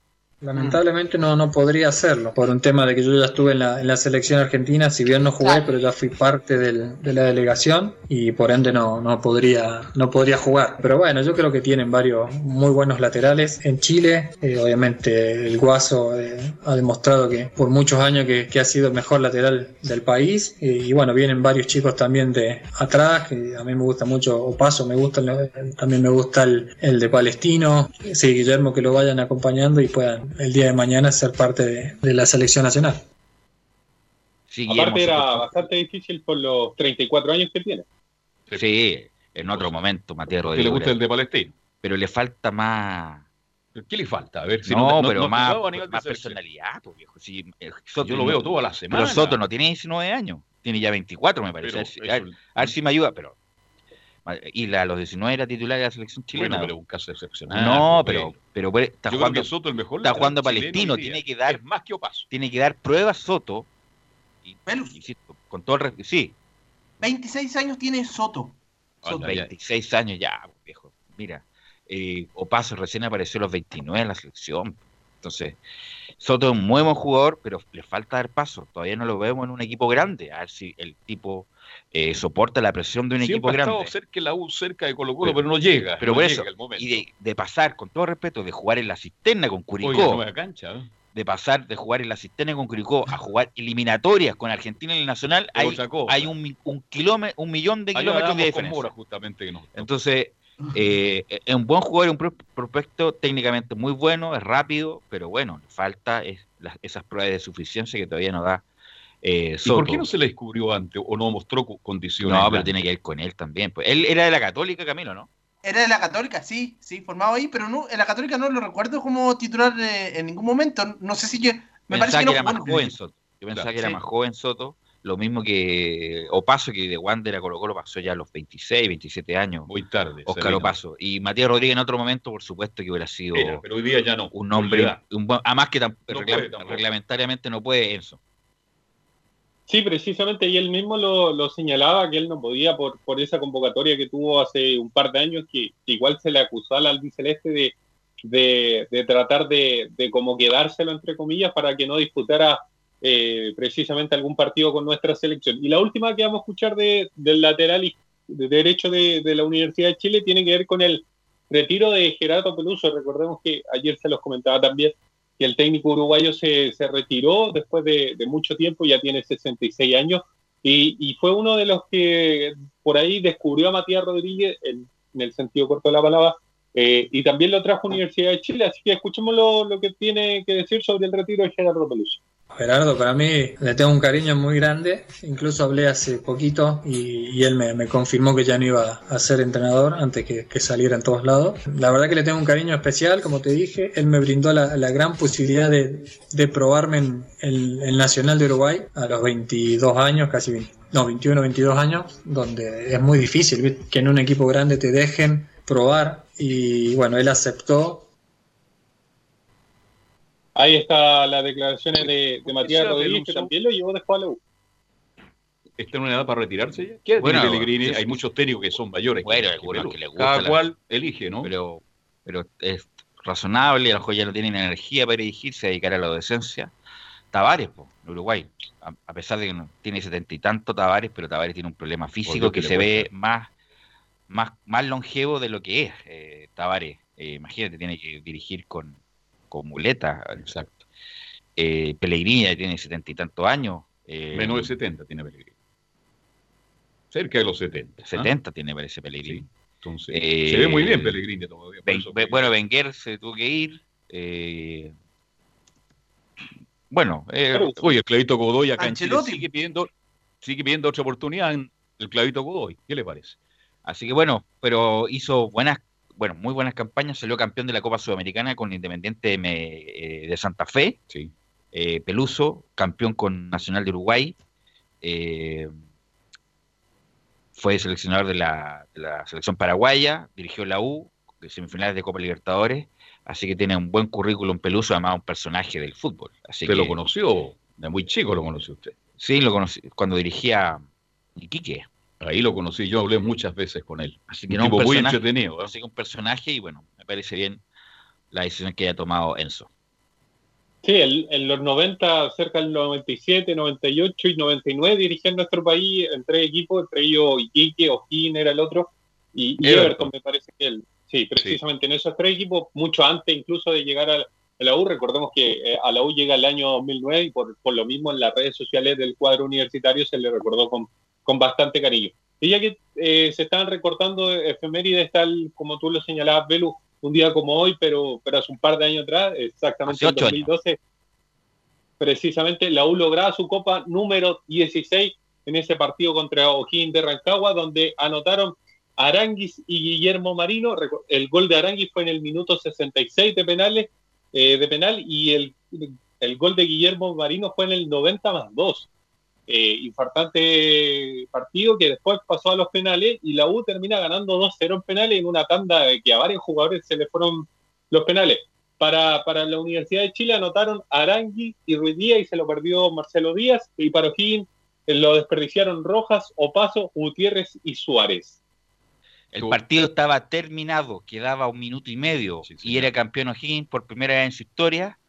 Lamentablemente no, no podría hacerlo, por un tema de que yo ya estuve en la, en la selección argentina, si bien no jugué, pero ya fui parte del- de la delegación y por ende no, no, podría, no podría jugar. Pero bueno, yo creo que tienen varios muy buenos laterales en Chile. Eh, obviamente el Guaso eh, ha demostrado que por muchos años que, que ha sido el mejor lateral del país. Eh, y bueno, vienen varios chicos también de atrás, que a mí me gusta mucho Opaso, me gusta, también me gusta el, el de Palestino. Sí, Guillermo, que lo vayan acompañando y puedan el día de mañana ser parte de, de la selección nacional. Sí, Aparte era bastante difícil por los 34 años que tiene. Sí, en otro momento, Matías Que Rodríguez. le gusta el de Palestino. Pero le falta más. ¿Qué le falta? A ver, si no, no- pero no- más, personalidad, pues, viejo. Sí, eh, Soto Yo lo no- veo toda la semana. Pero Soto no tiene 19 años, tiene ya 24, me parece. Pero a, ver, si- eso- a ver- a ver si me ayuda, pero. Y la- a los 19 era titular de la selección chilena. Bueno, pero un caso excepcional. no, pero, pero está Yo creo jugando, que Soto el mejor está jugando Palestino, tiene que dar, Es más que Opaso. tiene que dar pruebas Soto. Y, insisto, con todo el sí, 26 años tiene Soto. Anda, ya. 26 años ya, viejo. Mira, eh, Opaso recién apareció a los 29 en la selección. Entonces, Soto es un muy buen jugador, pero le falta dar paso. Todavía no lo vemos en un equipo grande. A ver si el tipo eh, soporta la presión de un Siempre equipo ha grande. cerca la U, cerca de Colo Colo, Pero- pero, no llega. Pero no por llega eso, y de, de pasar, con todo respeto, de jugar en la cisterna con Curicó, Oiga, nueva cancha. ¿eh? de pasar de jugar en la cisterna con Curicó a jugar eliminatorias con Argentina en el Nacional, hay, un, un, kilómetro, un millón de kilómetros de diferencia. Mora, justamente. Que no, Entonces, eh, es un buen jugador, un pro- prospecto técnicamente muy bueno, es rápido, pero bueno, falta es, las- esas pruebas de suficiencia que todavía no da eh, ¿Y por qué no se le descubrió antes o no mostró co- condiciones? No, pero tiene que ir con él también. Pues él era de la Católica, Camilo, ¿no? Era de la Católica, sí, sí, formado ahí, pero no, en la Católica no lo recuerdo como titular eh, en ningún momento. No sé si yo. Me parece pensaba que, que, no era más joven. Soto. Yo pensaba Claro, que era sí. más joven Soto. Lo mismo que Opaso, que de Wander a Colo Colo pasó ya a los 26, 27 años. Muy tarde. Oscar. Opaso. Y Matías Rodríguez en otro momento, por supuesto, que hubiera sido Era, pero hoy día ya no. un hombre, edad. un además que tam- No regla- reglamentariamente no puede Enzo. Sí, precisamente, y él mismo lo, lo señalaba que él no podía por, por esa convocatoria que tuvo hace un par de años, que, igual se le acusó al albiceleste de, de, de tratar de, de como quedárselo, entre comillas, para que no disputara eh, precisamente algún partido con nuestra selección. Y la última que vamos a escuchar de, del lateral y de derecho de, de la Universidad de Chile tiene que ver con el retiro de Gerardo Peluso. Recordemos que ayer se los comentaba también que el técnico uruguayo se, se retiró después de, mucho tiempo, ya tiene 66 años, y, y, fue uno de los que por ahí descubrió a Matías Rodríguez, en, el sentido corto de la palabra, eh, y también lo trajo Universidad de Chile, así que escuchemos lo, lo, que tiene que decir sobre el retiro de Gerardo Peluso. Gerardo, para mí le tengo un cariño muy grande, incluso hablé hace poquito y, él me, me, confirmó que ya no iba a ser entrenador antes que, que, saliera en todos lados. La verdad que le tengo un cariño especial, como te dije, él me brindó la, gran posibilidad de, de probarme en el Nacional de Uruguay a los 22 años, casi 20, no, 21, 22 años, donde es muy difícil que en un equipo grande te dejen probar. Y bueno, él aceptó Ahí está las declaraciones de, de Matías Rodríguez, que también lo llevó después a la U. ¿Está en una edad para retirarse ya? ¿Qué bueno, Pellegrini? Hay muchos técnicos que son mayores. Bueno, que algunos que le gusta. Cada la... cual elige, ¿no? Pero, pero es razonable, a lo mejor ya no tienen energía para dirigirse, a dedicar a la adolescencia. Tavares, po, en Uruguay, a, a, pesar de que no, tiene setenta y tanto Tavares, pero Tavares tiene un problema físico que, que se ve más, más, más longevo de lo que es eh, Tavares. Eh, imagínate, tiene que dirigir con con muleta, exacto. Eh, Pellegrini ya tiene setenta y tantos años. Eh, Menos de 70 tiene Pellegrini. Cerca de los 70. 70 ¿ah? tiene, parece Pellegrini. Sí. Entonces, eh, se ve muy bien Pellegrini todavía. Ben, bueno, Wenger se tuvo que ir. Eh, bueno, oye, el Clavito Godoy acá en Chile sigue pidiendo, sigue pidiendo otra oportunidad en el Clavito Godoy. ¿Qué le parece? Así que bueno, pero hizo buenas bueno, muy buenas campañas, salió campeón de la Copa Sudamericana con Independiente de, de Santa Fe, sí. eh, Peluso, campeón con Nacional de Uruguay, eh, fue seleccionador de la, de la, selección paraguaya, dirigió la U, semifinales de Copa Libertadores, así que tiene un buen currículum Peluso, además un personaje del fútbol. Así ¿Usted que, lo conoció? De muy chico lo conoció usted. Sí, lo conocí cuando dirigía Iquique. Ahí lo conocí, yo hablé muchas veces con él. Así que un no, tipo un muy entretenido. ¿eh? Así que un personaje y bueno, me parece bien la decisión que haya tomado Enzo. Sí, en, en, los 90, cerca del 97, 98 y 99 dirigía en nuestro país en tres equipos, entre ellos Iquique, O'Higgins era el otro, y, y Everton. Everton. me parece que él. Sí, precisamente sí. en esos tres equipos, mucho antes incluso de llegar a, a la U, recordemos que eh, a la U llega el año 2009 y por, por lo mismo en las redes sociales del cuadro universitario se le recordó con con bastante cariño. Y ya que eh, se están recortando efemérides tal como tú lo señalabas, Belu, un día como hoy, pero, pero hace un par de años atrás, exactamente en 2012, años. precisamente la U lograba su copa número 16 en ese partido contra O'Higgins de Rancagua, donde anotaron Aranguis y Guillermo Marino. El gol de Aranguis fue en el minuto 66 de penales, eh, de penal, y el, el gol de Guillermo Marino fue en el 90 más 2 eh, infartante partido que después pasó a los penales y la U termina ganando 2-0 en penales en una tanda que a varios jugadores se le fueron los penales. Para, para la Universidad de Chile anotaron Arangui y Ruiz Díaz y se lo perdió Marcelo Díaz y para O'Higgins eh, lo desperdiciaron Rojas, Opaso, Gutiérrez y Suárez. El partido estaba terminado, quedaba un minuto y medio sí, sí, y era campeón O'Higgins por primera vez en su historia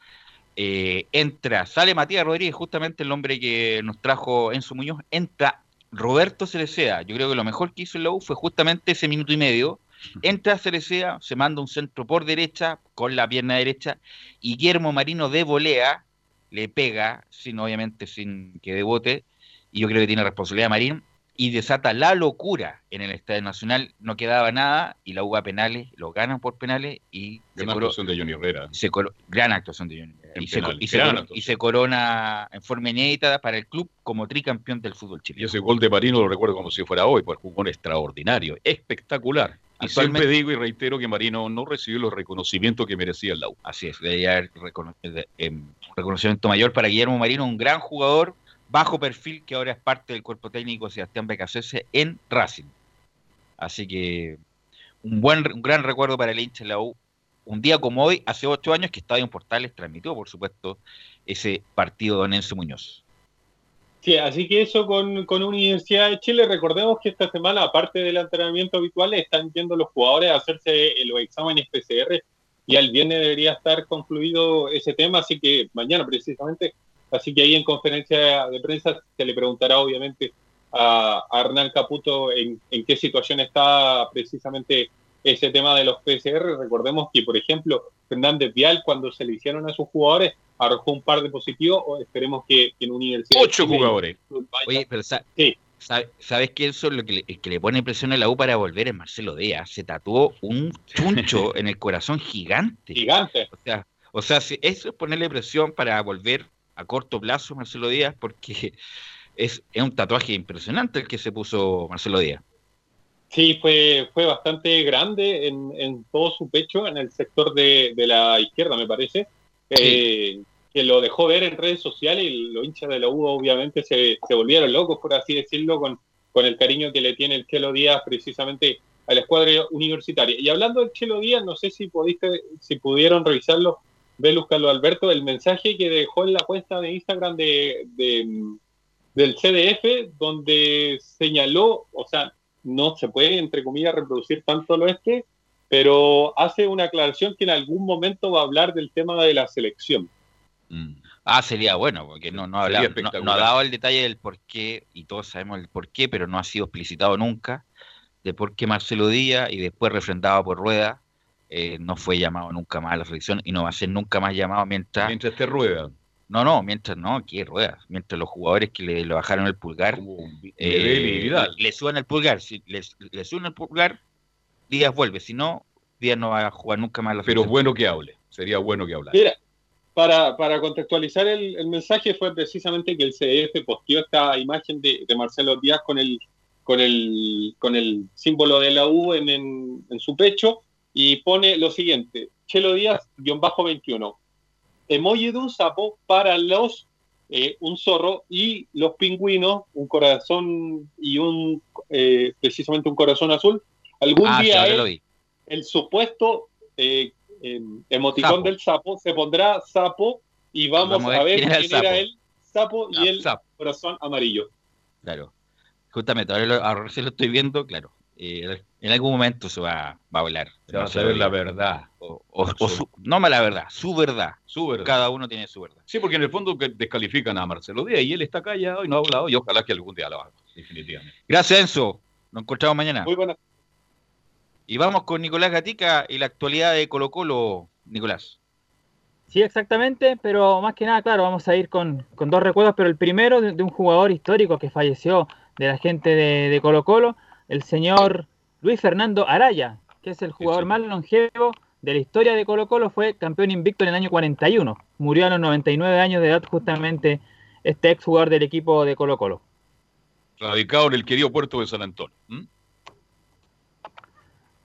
eh, entra, sale Matías Rodríguez, justamente el hombre que nos trajo Enzo Muñoz, entra Roberto Cerecea. Yo creo que lo mejor que hizo el U fue justamente ese minuto y medio. Entra Cerecea, se manda un centro por derecha, con la pierna derecha, y Guillermo Marino de volea, le pega, sin obviamente sin que debote, y yo creo que tiene responsabilidad Marín, y desata la locura en el Estadio Nacional, no quedaba nada, y la U a penales, lo ganan por penales, y... Gran actuación de Johnny Herrera. Se gran actuación de Johnny Herrera. Y se, y, se, y se, corona en forma inédita para el club como tricampeón del fútbol chileno. Y ese gol de Marino lo recuerdo como si fuera hoy, jugó un extraordinario, espectacular. Y siempre digo y reitero que Marino no recibió los reconocimientos que merecía el LAU. Así es, debería haber recono eh, un reconocimiento mayor para Guillermo Marino, un gran jugador, bajo perfil, que ahora es parte del cuerpo técnico Sebastián Becasese en Racing. Así que un buen un gran recuerdo para el hincha de la U. Un día como hoy, hace ocho años, que Estadio Portales transmitió, por supuesto, ese partido de Don Enzo Muñoz. Sí, así que eso con, con, Universidad de Chile. Recordemos que esta semana, aparte del entrenamiento habitual, están yendo los jugadores a hacerse los exámenes PCR y al viernes debería estar concluido ese tema. Así que mañana, precisamente, Así que ahí en conferencia de prensa se le preguntará obviamente a, a Hernán Caputo en, en qué situación está precisamente ese tema de los PCR. Recordemos que, por ejemplo, Fernández Vial, cuando se le hicieron a sus jugadores, arrojó un par de positivos. O esperemos que, que en Universidad. Ocho Chile- jugadores. Oye, pero sa- Sí. sabe- ¿sabes quién son lo que le, el que le pone presión a la U para volver es Marcelo Díaz? Se tatuó un chuncho en el corazón gigante. Gigante. O sea, o sea, si- eso es ponerle presión para volver a corto plazo Marcelo Díaz, porque es, es un tatuaje impresionante el que se puso Marcelo Díaz. Sí, fue, fue bastante grande en, en todo su pecho, en el sector de, de la izquierda, me parece, eh, que lo dejó ver en redes sociales y los hinchas de la U obviamente se, se volvieron locos, por así decirlo, con, con el cariño que le tiene el Chelo Díaz precisamente a la escuadra universitaria. Y hablando del Chelo Díaz, no sé si pudiste, si pudieron revisarlo, Velus Carlos Alberto, el mensaje que dejó en la cuenta de Instagram de, de- del CDF, donde señaló, o sea, no se puede, entre comillas, reproducir tanto lo este, pero hace una aclaración que en algún momento va a hablar del tema de la selección. Ah, sería bueno, porque no, no, ha Sería hablado- no- no ha dado el detalle del por qué, y todos sabemos el por qué, pero no ha sido explicitado nunca, de por qué Marcelo Díaz, y después refrendado por Rueda, eh, no fue llamado nunca más a la selección y no va a ser nunca más llamado mientras... Mientras esté Rueda. No, no, mientras no, ¿qué Rueda? Mientras los jugadores que le, le bajaron el pulgar eh, le suban el pulgar, si les, le suben el pulgar, Díaz vuelve, si no, Díaz no va a jugar nunca más a la Pero selección. bueno que hable. Sería bueno que hablara. Mira, para, para contextualizar el, el mensaje fue precisamente que el CDF posteó esta imagen de, de Marcelo Díaz con el, con el, con el símbolo de la U en, en, en su pecho y pone lo siguiente, Chelo Díaz, guion bajo 21, emoji de un sapo para los, eh, un zorro y los pingüinos, un corazón y un, eh, precisamente un corazón azul. Algún Ah, sí, día ahora él- lo vi. el supuesto eh, em, emoticón Sapo. del sapo se pondrá sapo y vamos, Vamos a ver quién, era el sapo y Ah, el sapo. corazón amarillo. Claro. Justamente, ahora lo, ahora recién lo estoy viendo, claro. Eh, en algún momento se va, va a hablar. Se va a saber la verdad. O, o- o su- no la verdad, su verdad. Su verdad. Cada uno tiene su verdad. Sí, porque en el fondo que descalifican a Marcelo Díaz y él está callado y no ha hablado y ojalá que algún día lo haga, definitivamente. Gracias, Enzo. Nos encontramos mañana. Muy. Y vamos con Nicolás Gatica y la actualidad de Colo Colo, Nicolás. Sí, exactamente, pero más que nada, claro, vamos a ir con, con dos recuerdos, pero el primero de, de un jugador histórico que falleció de la gente de, de Colo Colo, el señor Luis Fernando Araya, que es el jugador más longevo de la historia de Colo Colo, fue campeón invicto en el año 41, murió a los 99 años de edad justamente este exjugador del equipo de Colo Colo. Radicado en el querido puerto de San Antonio.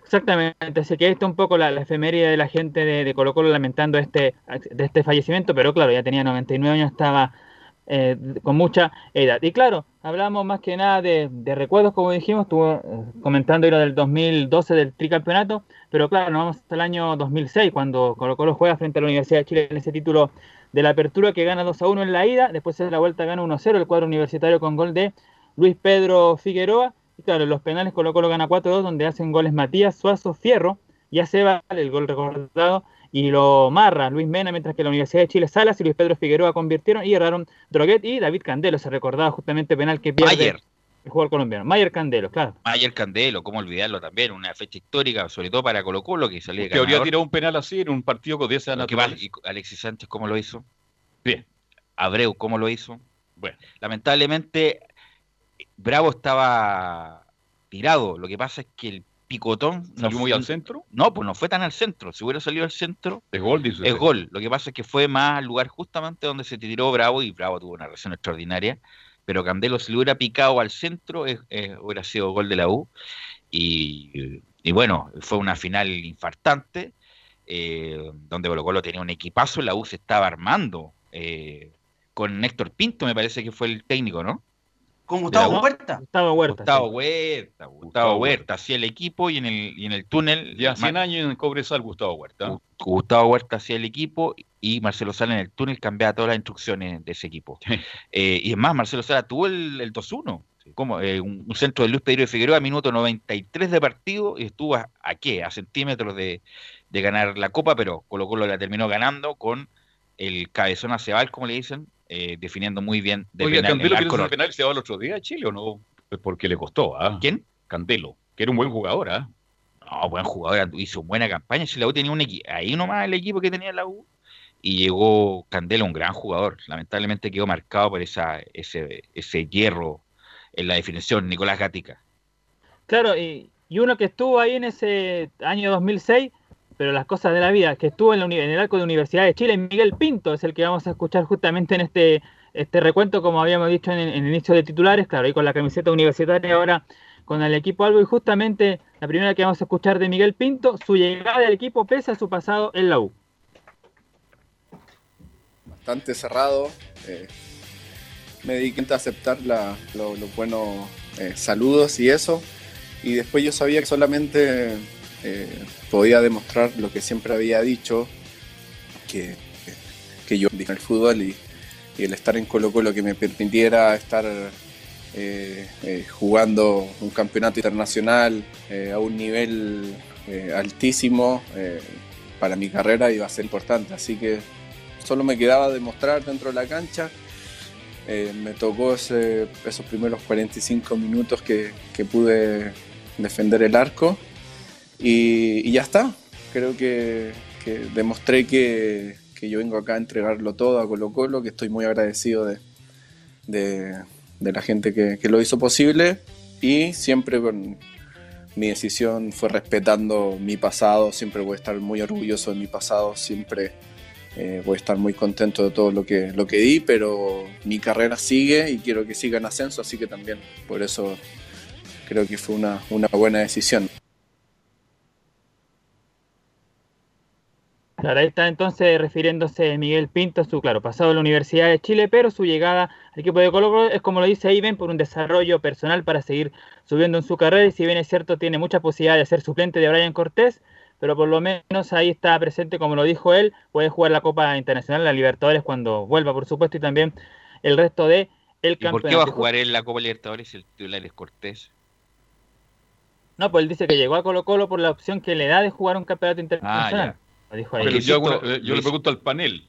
Exactamente, así que esta es un poco la, la efeméride de la gente de, de Colo Colo lamentando este, de este fallecimiento, pero claro, ya tenía 99 años, estaba eh, con mucha edad. Y claro, hablamos más que nada de, recuerdos, como dijimos, estuvo eh, comentando lo del 2012 del tricampeonato, pero claro, nos vamos hasta el año 2006, cuando Colo Colo juega frente a la Universidad de Chile en ese título de la apertura que gana 2 a 1 en la ida, después de la vuelta gana 1 a 0 el cuadro universitario con gol de Luis Pedro Figueroa. Y claro, en los penales Colo Colo gana 4-2, donde hacen goles Matías Suazo Fierro, ya se va el gol recordado, y lo marra Luis Mena, mientras que la Universidad de Chile Salas y Luis Pedro Figueroa convirtieron y erraron Droguet y David Candelo, se recordaba justamente penal que pierde Mayer. el jugador colombiano. Mayer Candelo, claro. Mayer Candelo, cómo olvidarlo también, una fecha histórica, sobre todo para Colo Colo, que salía Que habría tirado un penal así en un partido con 10 Lo que años. vale, y Alexis Sánchez, ¿cómo lo hizo? Bien. Abreu, ¿cómo lo hizo? Bueno, Lamentablemente, Bravo estaba tirado. Lo que pasa es que el picotón. ¿Salió no muy al centro? No, pues no fue tan al centro. Si hubiera salido al centro, Es gol, dice es usted. gol. Lo que pasa es que fue más al lugar justamente donde se tiró Bravo y Bravo tuvo una reacción extraordinaria. Pero Candelo, si le hubiera picado al centro, es- es- hubiera sido gol de la U. Y, y bueno, fue una final infartante, eh, donde Colo Colo tenía un equipazo, la U se estaba armando. eh, con Néctor Pinto, me parece que fue el técnico, ¿no? Con Gustavo Huerta. Gustavo Huerta. Gustavo sí. Huerta, Gustavo, Gustavo Huerta, hacía el equipo y en el, y en el túnel. Ya 100 Ma- años en Cobresal, Gustavo Huerta. Gu- Gustavo Huerta hacía el equipo y Marcelo Sala en el túnel cambiaba todas las instrucciones de ese equipo. Eh, y es más, Marcelo Sala tuvo el, el 2-1. Como, eh, un, un centro de Luis Pedro de Figueroa, minuto 93 de partido, y estuvo a, a qué? A centímetros de, de ganar la copa, pero Colo Colo la terminó ganando con el cabezón a Cebal, como le dicen, eh, definiendo muy bien de Oiga, penal, Candelo el quiere norte. penal se va el otro día a Chile o no? Pues porque le costó, ¿ah? ¿Quién? Candelo, que era un buen jugador, ¿ah? No, buen jugador, hizo buena campaña. Si la U tenía un equipo, ahí nomás el equipo que tenía la U, y llegó Candelo, un gran jugador. Lamentablemente quedó marcado por esa, ese, ese hierro en la definición, Nicolás Gatica. Claro, y, y uno que estuvo ahí en ese año 2006, pero las cosas de la vida, que estuvo en, el arco de Universidad de Chile, Miguel Pinto, es el que vamos a escuchar justamente en este, este recuento, como habíamos dicho en, el inicio de titulares, claro, ahí con la camiseta universitaria ahora con el equipo Albo, y justamente la primera que vamos a escuchar de Miguel Pinto, su llegada al equipo pese a su pasado en la U. bastante cerrado. eh, me dediqué a aceptar la- lo- los buenos eh, saludos y eso. Y después yo sabía que solamente eh, podía demostrar lo que siempre había dicho, que, que yo dije el fútbol y, el estar en Colo Colo que me permitiera estar eh, eh, jugando un campeonato internacional a un nivel altísimo para mi carrera iba a ser importante. Así que solo me quedaba demostrar dentro de la cancha. Me tocó esos primeros 45 minutos que pude defender el arco y, ya está. Creo que, demostré que, yo vengo acá a entregarlo todo a Colo Colo, que estoy muy agradecido de, de- la gente que, que lo hizo posible y siempre mi decisión fue respetando mi pasado, siempre voy a estar muy orgulloso de mi pasado, siempre eh, voy a estar muy contento de todo lo que, lo que di, pero mi carrera sigue y quiero que siga en ascenso, así que también por eso creo que fue una, una buena decisión. Claro, ahí está entonces refiriéndose Miguel Pinto su, claro, pasado en la Universidad de Chile, pero su llegada al equipo de Colo Colo es como lo dice ven, por un desarrollo personal para seguir subiendo en su carrera y si bien es cierto tiene mucha posibilidad de ser suplente de Brian Cortés, pero por lo menos ahí está presente, como lo dijo él, puede jugar la Copa Internacional, la Libertadores cuando vuelva, por supuesto, y también el resto de el ¿Y por campeonato. qué va a jugar en la Copa Libertadores si el titular es Cortés? No, pues él dice que llegó a Colo Colo por la opción que le da de jugar un campeonato Ah, internacional. Lo dijo ahí. Pero yo, hago Luisito, una- yo le pregunto al panel,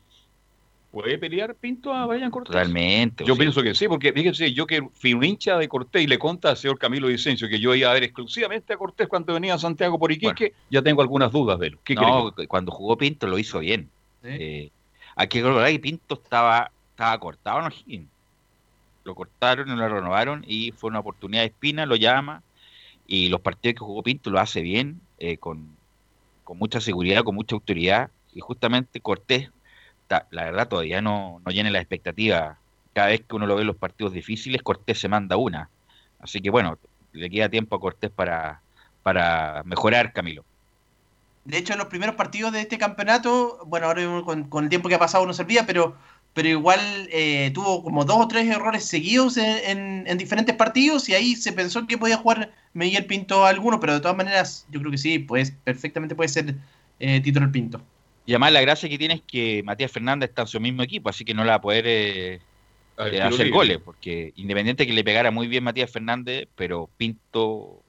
¿puede pelear Pinto a Brian Cortés? Totalmente. Yo pienso que sí, porque fíjense, yo que fui un hincha de Cortés y le conta al señor Camilo Vicencio que yo iba a ver exclusivamente a Cortés cuando venía a Santiago por Iquique, ya tengo algunas dudas de él. ¿Qué no, cree? cuando jugó Pinto lo hizo bien. Eh, hay que recordar que Pinto estaba, estaba cortado en. Lo cortaron y lo renovaron y fue una oportunidad de espina, lo llama y los partidos que jugó Pinto lo hace bien, eh, con, con mucha seguridad, con mucha autoridad y justamente Cortés, la verdad todavía no, no llena la expectativa. Cada vez que uno lo ve en los partidos difíciles, Cortés se manda una. Así que bueno, le queda tiempo a Cortés para, para mejorar, Camilo. De hecho, en los primeros partidos de este campeonato, bueno, ahora con, el tiempo que ha pasado no se olvida, pero, pero igual eh, tuvo como dos o tres errores seguidos en, en- en diferentes partidos y ahí se pensó que podía jugar Miguel Pinto alguno, pero de todas maneras yo creo que sí, pues perfectamente puede ser eh, titular Pinto. Y además la gracia que tiene es que Matías Fernández está en su mismo equipo, así que no la va a poder eh, Ah, eh, tiro hacer libre. goles, porque independiente que le pegara muy bien Matías Fernández, pero Pinto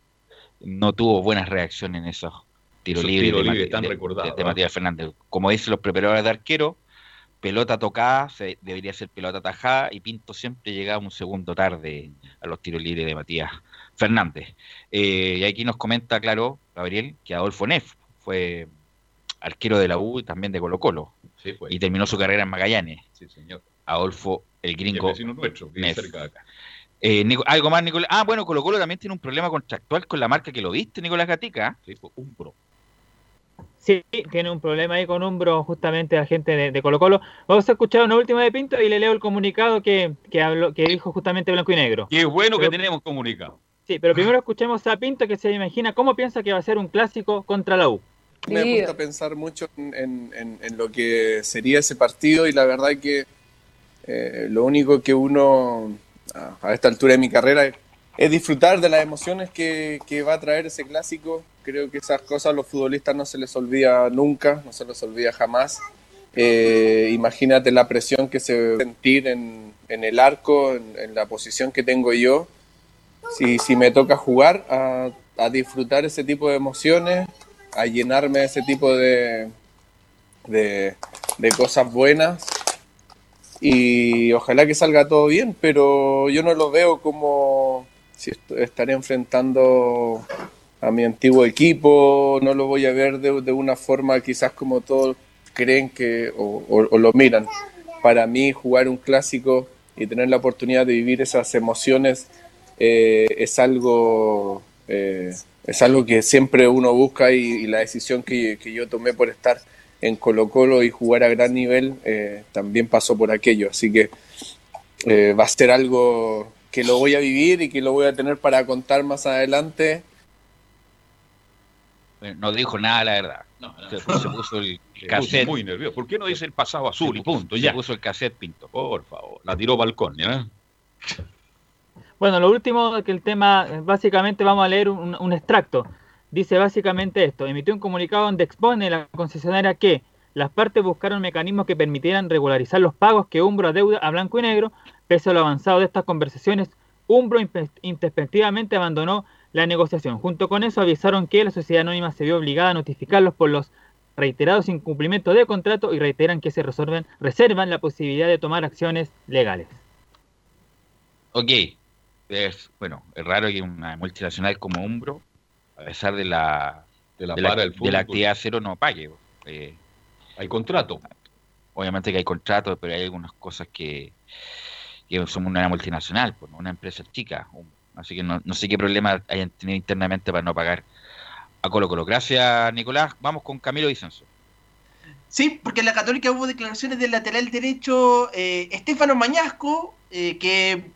no tuvo buenas reacciones en esos tiros libres de, Mati- tan de- de. Matías Fernández. Como dicen los preparadores de arquero, pelota tocada se- debería ser pelota atajada y Pinto siempre llegaba un segundo tarde a los tiros libres de Matías Fernández. Eh, y aquí nos comenta, claro, Gabriel, que Adolfo Neff fue arquero de la U y también de Colo Colo. Sí, pues. Y terminó su carrera en Magallanes. Sí, señor. Adolfo, el Y el gringo. vecino nuestro, Neff. cerca de acá. Eh, Nico- algo más, Nicolás. Ah, bueno, Colo Colo también tiene un problema contractual con la marca que lo viste, Nicolás Gatica. Sí, pues, un pro. Sí, tiene un problema ahí con Umbro, justamente la gente de, de Colo Colo. Vamos a escuchar una última de Pinto y le leo el comunicado que, que, habló, que dijo justamente Blanco y Negro. Y es bueno Pero- que tenemos comunicado. Sí, pero primero escuchemos a Pinto que se imagina cómo piensa que va a ser un clásico contra la U. Me gusta pensar mucho en, en- en- en lo que sería ese partido y la verdad que eh, lo único que uno a, a esta altura de mi carrera es, disfrutar de las emociones que, que va a traer ese clásico. Creo que esas cosas a los futbolistas no se les olvida nunca, no se les olvida jamás. Eh, imagínate la presión que se va a sentir en, en el arco, en, en la posición que tengo yo. Si, si me toca jugar, a, a disfrutar ese tipo de emociones, a llenarme de ese tipo de, de, de cosas buenas y ojalá que salga todo bien, pero yo no lo veo como si est- estaré enfrentando a mi antiguo equipo, no lo voy a ver de, de una forma quizás como todos creen que o, lo miran. Para mí jugar un clásico y tener la oportunidad de vivir esas emociones eh, es algo eh, es algo que siempre uno busca y, la decisión que, que yo tomé por estar en Colo Colo y jugar a gran nivel eh, también pasó por aquello. Así que va a ser algo que lo voy a vivir y que lo voy a tener para contar más adelante. Bueno, no dijo nada, la verdad. Se, se puso el Se puso cassette. muy nervioso. ¿Por qué no dice el pasado azul y Se punto? se Ya. puso el cassette Pinto. Por favor. La tiró balcón, ¿ya? Bueno, lo último que el tema, eh, básicamente vamos a leer un, un extracto. Dice básicamente esto, emitió un comunicado donde expone la concesionaria que las partes buscaron mecanismos que permitieran regularizar los pagos que Umbro adeuda a Blanco y Negro. Pese a lo avanzado de estas conversaciones, Umbro intempestivamente abandonó la negociación. Junto con eso avisaron que la sociedad anónima se vio obligada a notificarlos por los reiterados incumplimientos de contrato y reiteran que se resuelven, reservan la posibilidad de tomar acciones legales. Ok. Es, bueno, es raro que una multinacional como Umbro, a pesar de la, De la de para la, del de la actividad cero, no pague. Eh, Hay contrato. obviamente que hay contratos, pero hay algunas cosas que, somos una multinacional, pues, una empresa chica. Así que no, sé qué problema hayan tenido internamente para no pagar a Colo Colo. Gracias, Nicolás. Vamos con Camilo Vicenzo. Sí, porque en la Católica hubo declaraciones del lateral derecho eh, Estefano Mañasco, eh, que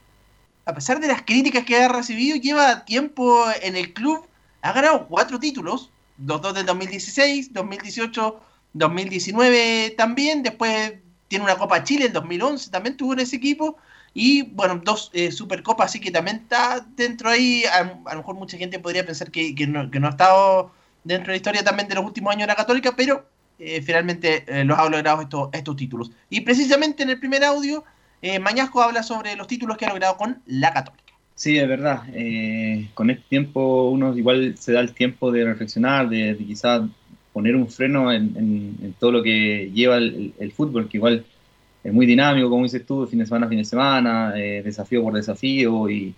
a pesar de las críticas que ha recibido, lleva tiempo en el club, ha ganado cuatro títulos, los dos del 2016, 2018, 2019 también, después tiene una Copa Chile, el 2011 también tuvo en ese equipo, y bueno, dos eh, Supercopas, así que también está dentro ahí, a, a lo mejor mucha gente podría pensar que, que no, que no ha estado dentro de la historia también de los últimos años de la Católica, pero eh, finalmente eh, los ha logrado estos, estos títulos. Y precisamente en el primer audio, eh, Mañasco habla sobre los títulos que ha logrado con la Católica. Sí, es verdad. Eh, con este tiempo uno igual se da el tiempo de reflexionar, de, de quizás poner un freno en, en- en todo lo que lleva el, el fútbol, que igual es muy dinámico, como dices tú, fin de semana fin de semana, eh, desafío por desafío, y,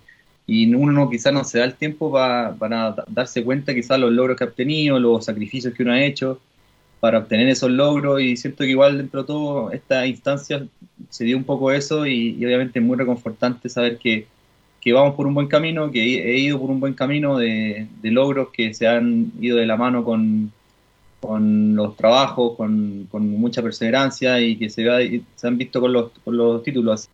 y uno quizás no se da el tiempo pa- para da- darse cuenta quizás los logros que ha obtenido, los sacrificios que uno ha hecho para obtener esos logros, y siento que igual dentro de todo esta instancia se dio un poco eso, y, y obviamente es muy reconfortante saber que que vamos por un buen camino, que he he ido por un buen camino de, de logros que se han ido de la mano con, con los trabajos, con, mucha perseverancia y que se, va- y se han visto con los, con los títulos.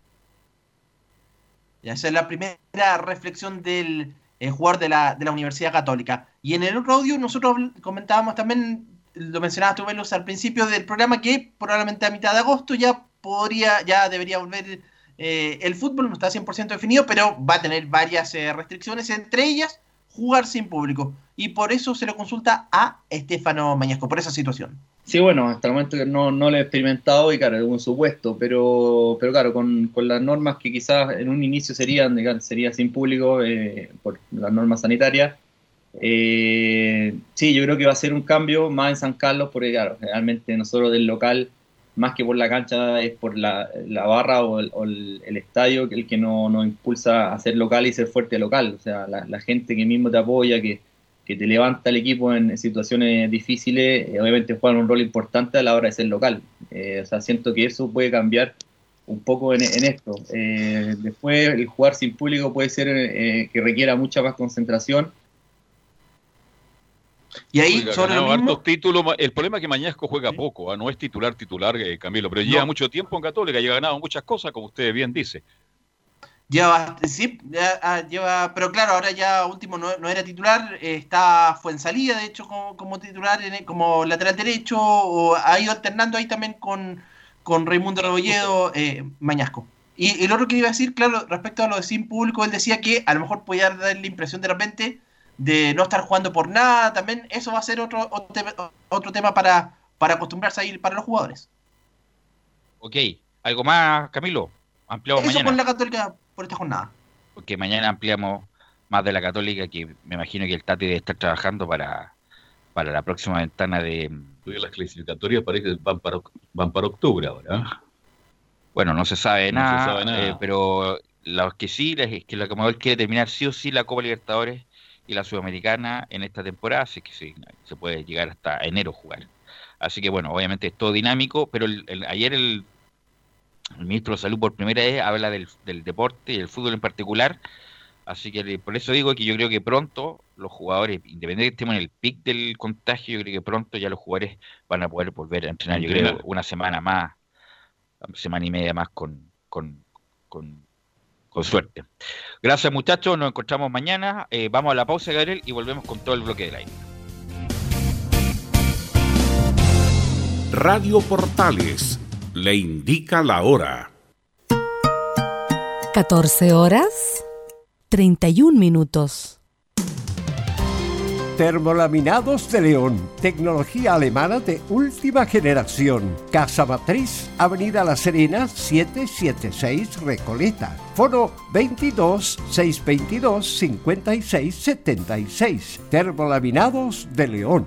Ya esa es la primera reflexión del eh, jugador de la, de la Universidad Católica. Y en el otro audio nosotros comentábamos también, lo mencionabas tú, Velos, al principio del programa, que probablemente a mitad de agosto ya podría, ya debería volver eh, el fútbol, no está 100% definido, pero va a tener varias eh, restricciones, entre ellas jugar sin público. Y por eso se le consulta a Estefano Mañasco, por esa situación. Sí, bueno, hasta el momento no, no lo he experimentado y claro, un supuesto, pero, pero claro, con, con las normas que quizás en un inicio serían, sería sin público eh, por las normas sanitarias, eh, sí, yo creo que va a ser un cambio más en San Carlos, porque claro, realmente nosotros del local, más que por la cancha, es por la, la barra o, el, o el- el estadio el que nos no impulsa a ser local y ser fuerte local, o sea, la, la gente que mismo te apoya, que que te levanta el equipo en situaciones difíciles, eh, obviamente juegan un rol importante a la hora de ser local. Eh, o sea, siento que eso puede cambiar un poco en, en esto. Eh, después, el jugar sin público puede ser eh, que requiera mucha más concentración. Y ahí, Oiga, sobre lo mismo, hartos títulos. ma- El problema es que Mañasco juega poco, ¿ah? no es titular titular, eh, Camilo, pero lleva No. mucho tiempo en Católica y ha ganado muchas cosas, como usted bien dice. Lleva, sí, ya, ah, lleva, pero claro, ahora ya último no, no era titular, eh, está Fuensalida, de hecho, como, como titular, en el- como lateral derecho, o ha ido alternando ahí también con, con Raimundo Rebolledo, eh, Mañasco. Y, y lo otro que iba a decir, claro, respecto a lo de sin público, él decía que a lo mejor podía dar la impresión de repente de no estar jugando por nada, también eso va a ser otro, otro, tema- otro tema para, para acostumbrarse a ir para los jugadores. Ok, ¿algo más, Camilo? Ampliamos Eso mañana. con la Católica por esta jornada. Porque mañana ampliamos más de la Católica, que me imagino que el Tati debe estar trabajando para, para la próxima ventana de... Las clasificatorias parece que van para, van para octubre ahora. ¿ah? Bueno, no se sabe No se nada, sabe nada. eh, pero lo que sí es que la Comebol quiere terminar sí o sí la Copa Libertadores y la Sudamericana en esta temporada, así que sí, se puede llegar hasta enero a jugar. Así que bueno, obviamente es todo dinámico, pero el- el- ayer el, el ministro de Salud por primera vez habla del, del deporte y del fútbol en particular, así que le- por eso digo que yo creo que pronto los jugadores, independientemente de que estemos en el pic del contagio, yo creo que pronto ya los jugadores van a poder volver a entrenar, yo creo una semana más, semana y media más con, con, con, con suerte. Gracias muchachos, nos encontramos mañana, eh, vamos a la pausa Gabriel y volvemos con todo el bloque del aire. Radio Portales le indica la hora. 14 horas 31 minutos. Termolaminados de León, tecnología alemana de última generación. Casa Matriz, Avenida La Serena, 776 Recoleta. Foro 22 622 56 76. Termolaminados de León.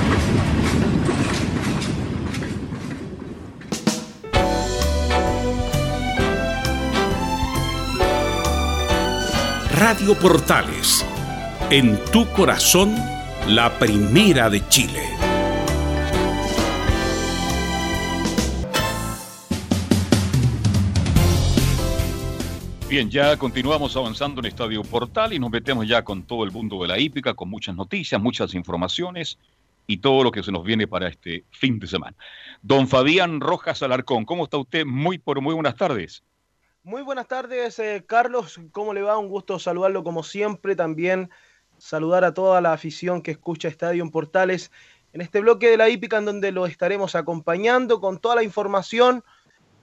Radio Portales, en tu corazón, la primera de Chile. Bien, ya continuamos avanzando en Estadio Portal y nos metemos ya con todo el mundo de la hípica, con muchas noticias, muchas informaciones y todo lo que se nos viene para este fin de semana. Don Fabián Rojas Alarcón, ¿cómo está usted? Muy, pero muy buenas tardes. Muy buenas tardes, eh, Carlos. ¿Cómo le va? Un gusto saludarlo como siempre. También saludar a toda la afición que escucha Estadio en Portales en este bloque de la hípica en donde lo estaremos acompañando con toda la información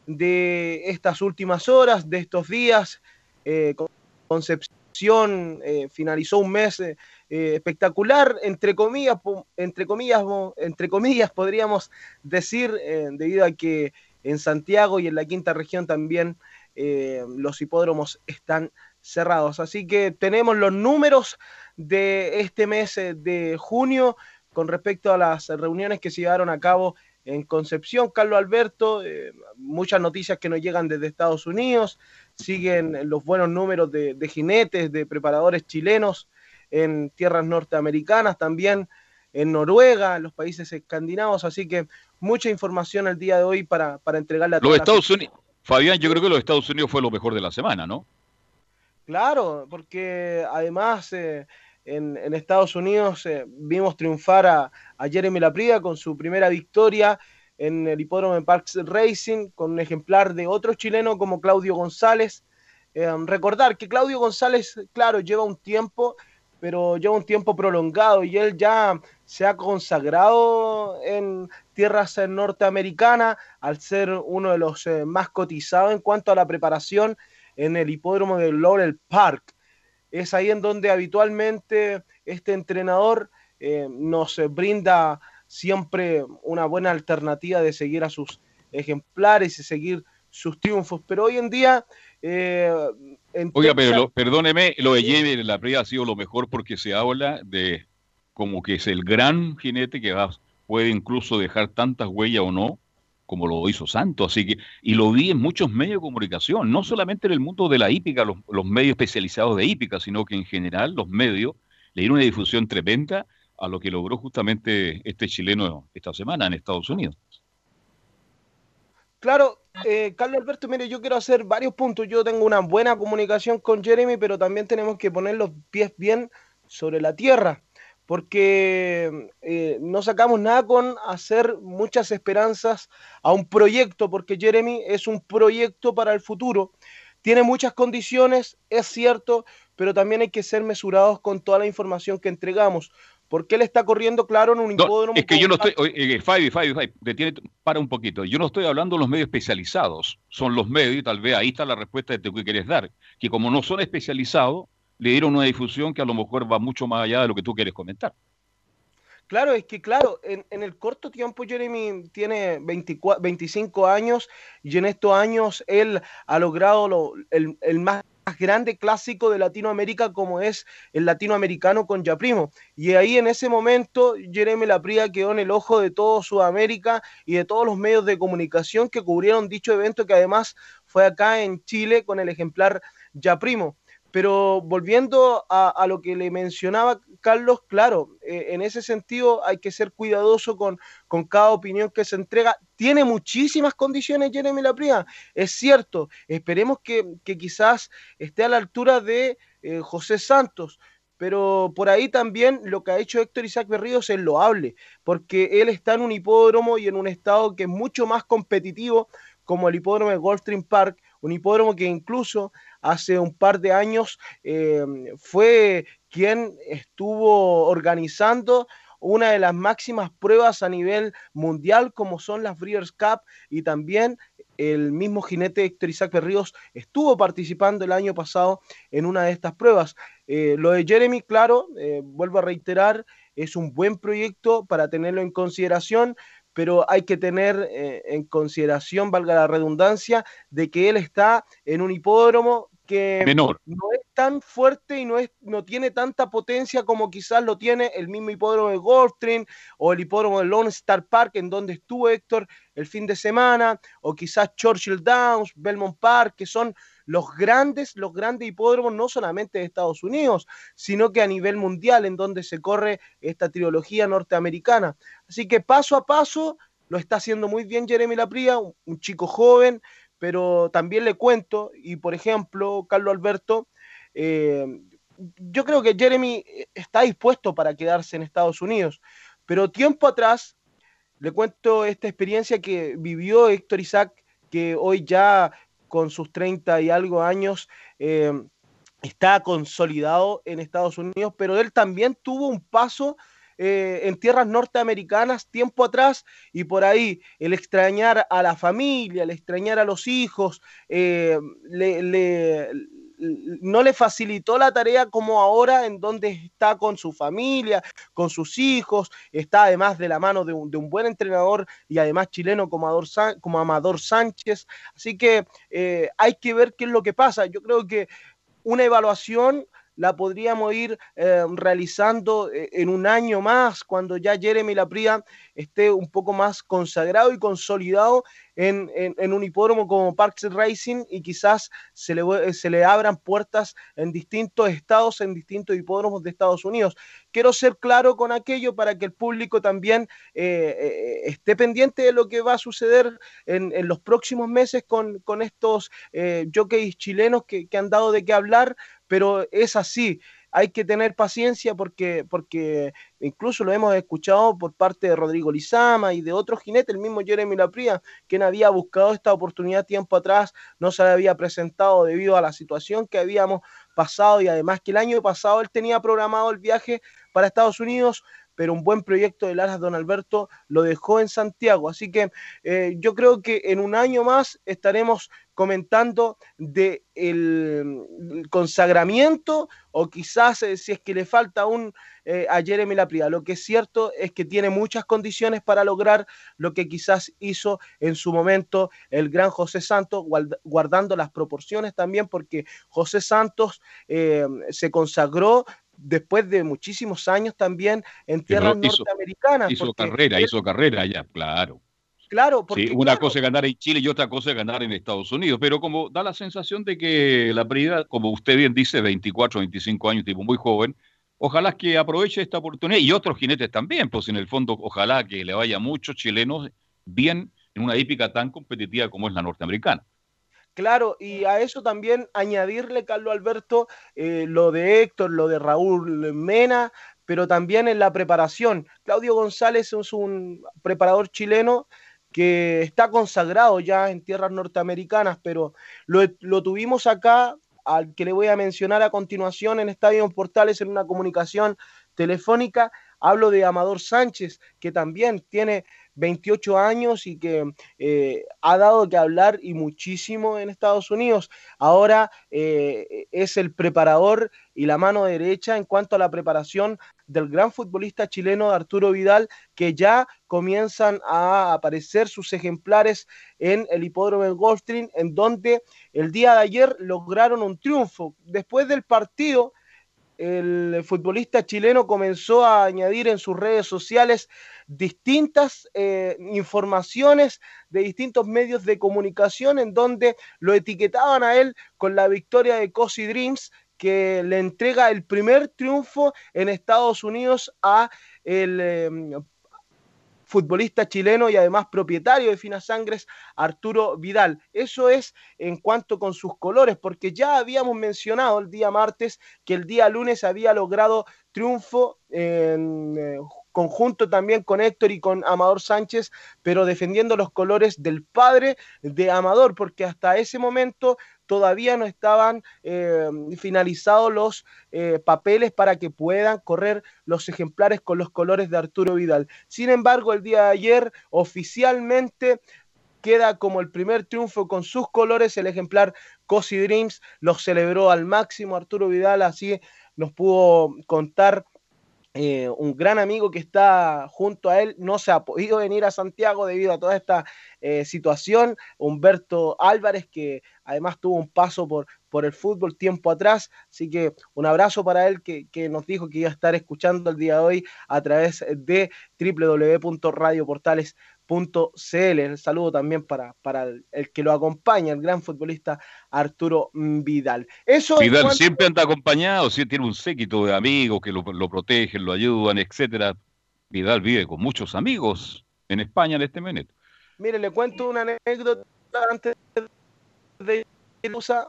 de estas últimas horas, de estos días. Eh, Concepción eh, finalizó un mes eh, espectacular, entre comillas, entre comillas, entre comillas podríamos decir, debido a que en Santiago y en la quinta región también eh, los hipódromos están cerrados. Así que tenemos los números de este mes eh, de junio con respecto a las reuniones que se llevaron a cabo en Concepción, Carlos Alberto, eh, muchas noticias que nos llegan desde Estados Unidos, siguen los buenos números de, de jinetes, de preparadores chilenos en tierras norteamericanas, también en Noruega, en los países escandinavos, así que mucha información el día de hoy para, para entregarle a Los toda la Estados. Unidos, Fabián, yo creo que los Estados Unidos fue lo mejor de la semana, ¿no? Claro, porque además eh, en, Estados Unidos eh, vimos triunfar a, a Jeremy Lapria con su primera victoria en el hipódromo de Parks Racing, con un ejemplar de otro chileno como Claudio González. Eh, recordar que Claudio González, claro, lleva un tiempo, pero lleva un tiempo prolongado y él ya se ha consagrado en tierras norteamericanas al ser uno de los eh, más cotizados en cuanto a la preparación en el hipódromo de Laurel Park. Es ahí en donde habitualmente este entrenador eh, nos brinda siempre una buena alternativa de seguir a sus ejemplares y seguir sus triunfos. Pero hoy en día. Eh, Oiga, pero lo, perdóneme, lo de Jenny la Prida ha sido lo mejor porque se habla de como que es el gran jinete que va, puede incluso dejar tantas huellas o no, como lo hizo Santos. Así que, y lo vi en muchos medios de comunicación, no solamente en el mundo de la hípica, los, los medios especializados de hípica, sino que en general los medios le dieron una difusión tremenda a lo que logró justamente este chileno esta semana en Estados Unidos. Claro, eh, Carlos Alberto, mire, yo quiero hacer varios puntos. Yo tengo una buena comunicación con Jeremy, pero también tenemos que poner los pies bien sobre la tierra, porque eh, no sacamos nada con hacer muchas esperanzas a un proyecto, porque Jeremy es un proyecto para el futuro. Tiene muchas condiciones, es cierto, pero también hay que ser mesurados con toda la información que entregamos porque él está corriendo, claro, en un hipódromo. es que yo no estoy, eh, Fabi, Fabi, Fabi, para un poquito. Yo no estoy hablando de los medios especializados, son los medios, y tal vez ahí está la respuesta de lo que quieres dar, que como no son especializados, le dieron una difusión que a lo mejor va mucho más allá de lo que tú quieres comentar. Claro, es que claro, en, el corto tiempo Jeremy tiene 24, 25 años y en estos años él ha logrado lo, el, más grande clásico de Latinoamérica como es el latinoamericano con Yaprimo. Y ahí en ese momento Jeremy Lapría quedó en el ojo de todo Sudamérica y de todos los medios de comunicación que cubrieron dicho evento que además fue acá en Chile con el ejemplar Yaprimo. Pero volviendo a, lo que le mencionaba Carlos, claro, eh, en ese sentido hay que ser cuidadoso con, con cada opinión que se entrega. Tiene muchísimas condiciones Jeremy Lapría, es cierto. Esperemos que, que, quizás esté a la altura de eh, José Santos, pero por ahí también lo que ha hecho Héctor Isaac Berríos es loable, porque él está en un hipódromo y en un estado que es mucho más competitivo como el hipódromo de Goldstream Park, un hipódromo que incluso hace un par de años eh, fue quien estuvo organizando una de las máximas pruebas a nivel mundial como son las Breeders' Cup y también el mismo jinete Héctor Isaac Berríos estuvo participando el año pasado en una de estas pruebas. Eh, lo de Jeremy, claro, eh, vuelvo a reiterar, es un buen proyecto para tenerlo en consideración, pero hay que tener eh, en consideración, valga la redundancia, de que él está en un hipódromo que Menor. no es tan fuerte y no, es, no tiene tanta potencia como quizás lo tiene el mismo hipódromo de Gulfstream o el hipódromo de Lone Star Park, en donde estuvo Héctor el fin de semana, o quizás Churchill Downs, Belmont Park, que son los grandes, los grandes hipódromos, no solamente de Estados Unidos, sino que a nivel mundial, en donde se corre esta trilogía norteamericana. Así que paso a paso lo está haciendo muy bien Jeremy Lapría, un, chico joven, pero también le cuento, y por ejemplo, Carlos Alberto, eh, yo creo que Jeremy está dispuesto para quedarse en Estados Unidos, pero tiempo atrás le cuento esta experiencia que vivió Héctor Isaac, que hoy ya con sus 30 y algo años eh, está consolidado en Estados Unidos, pero él también tuvo un paso eh, en tierras norteamericanas tiempo atrás y por ahí el extrañar a la familia, el extrañar a los hijos, eh, le, le, no le facilitó la tarea como ahora en donde está con su familia, con sus hijos, está además de la mano de un, de un buen entrenador y además chileno como Amador, como Amador Sánchez. Así que eh, hay que ver qué es lo que pasa. Yo creo que una evaluación la podríamos ir eh, realizando eh, en un año más, cuando ya Jeremy Lapría esté un poco más consagrado y consolidado en, un hipódromo como Parks Racing y quizás se le, se le abran puertas en distintos estados, en distintos hipódromos de Estados Unidos. Quiero ser claro con aquello para que el público también eh, esté pendiente de lo que va a suceder en, los próximos meses con, estos jockeys chilenos que, que han dado de qué hablar pero es así. Hay que tener paciencia porque, porque incluso lo hemos escuchado por parte de Rodrigo Lizama y de otros jinetes, el mismo Jeremy Lapría, quien había buscado esta oportunidad tiempo atrás, no se le había presentado debido a la situación que habíamos pasado y además que el año pasado él tenía programado el viaje para Estados Unidos, pero un buen proyecto de Laras Don Alberto lo dejó en Santiago. Así que eh, yo creo que en un año más estaremos comentando de el consagramiento o quizás eh, si es que le falta un eh, a Jeremy Lapria. Lo que es cierto es que tiene muchas condiciones para lograr lo que quizás hizo en su momento el gran José Santos, guardando las proporciones también, porque José Santos se consagró después de muchísimos años también en tierras norteamericanas. Hizo carrera, hizo carrera ya, claro. Claro, porque. una cosa es ganar en Chile y otra cosa es ganar en Estados Unidos, pero como da la sensación de que la prioridad, como usted bien dice, 24, 25 años, tipo muy joven, ojalá que aproveche esta oportunidad y otros jinetes también, pues en el fondo, ojalá que le vaya a muchos chilenos bien en una hípica tan competitiva como es la norteamericana. Claro, y a eso también añadirle, Carlos Alberto, eh, lo de Héctor, lo de Raúl Mena, pero también en la preparación. Claudio González es un preparador chileno que está consagrado ya en tierras norteamericanas, pero lo, lo tuvimos acá, al que le voy a mencionar a continuación en Estadio Portales en una comunicación telefónica. Hablo de Amador Sánchez, que también tiene 28 años y que eh, ha dado que hablar y muchísimo en Estados Unidos. Ahora eh, es el preparador y la mano derecha en cuanto a la preparación del gran futbolista chileno Arturo Vidal, que ya comienzan a aparecer sus ejemplares en el hipódromo de Gulfstream, en donde el día de ayer lograron un triunfo. Después del partido, el futbolista chileno comenzó a añadir en sus redes sociales distintas eh, informaciones de distintos medios de comunicación en donde lo etiquetaban a él con la victoria de Cosi Dreams que le entrega el primer triunfo en Estados Unidos a el em, futbolista chileno y además propietario de Finas Sangres, Arturo Vidal. Eso es en cuanto con sus colores, porque ya habíamos mencionado el día martes que el día lunes había logrado triunfo en eh, conjunto también con Héctor y con Amador Sánchez, pero defendiendo los colores del padre de Amador, porque hasta ese momento todavía no estaban eh, finalizados los eh, papeles para que puedan correr los ejemplares con los colores de Arturo Vidal. Sin embargo, el día de ayer oficialmente queda como el primer triunfo con sus colores el ejemplar Cosi Dreams, lo celebró al máximo Arturo Vidal, así nos pudo contar eh, un gran amigo que está junto a él, no se ha podido venir a Santiago debido a toda esta eh, situación. Humberto Álvarez, que además tuvo un paso por, por el fútbol tiempo atrás. Así que un abrazo para él que, que, nos dijo que iba a estar escuchando el día de hoy a través de www.radioportales.com CL. El saludo también para, para el, que lo acompaña, el gran futbolista Arturo Vidal. Eso Vidal siempre anda acompañado, sí, tiene un séquito de amigos que lo, protegen, lo ayudan, etcétera. Vidal vive con muchos amigos en España en este momento. Mire, le cuento una anécdota antes de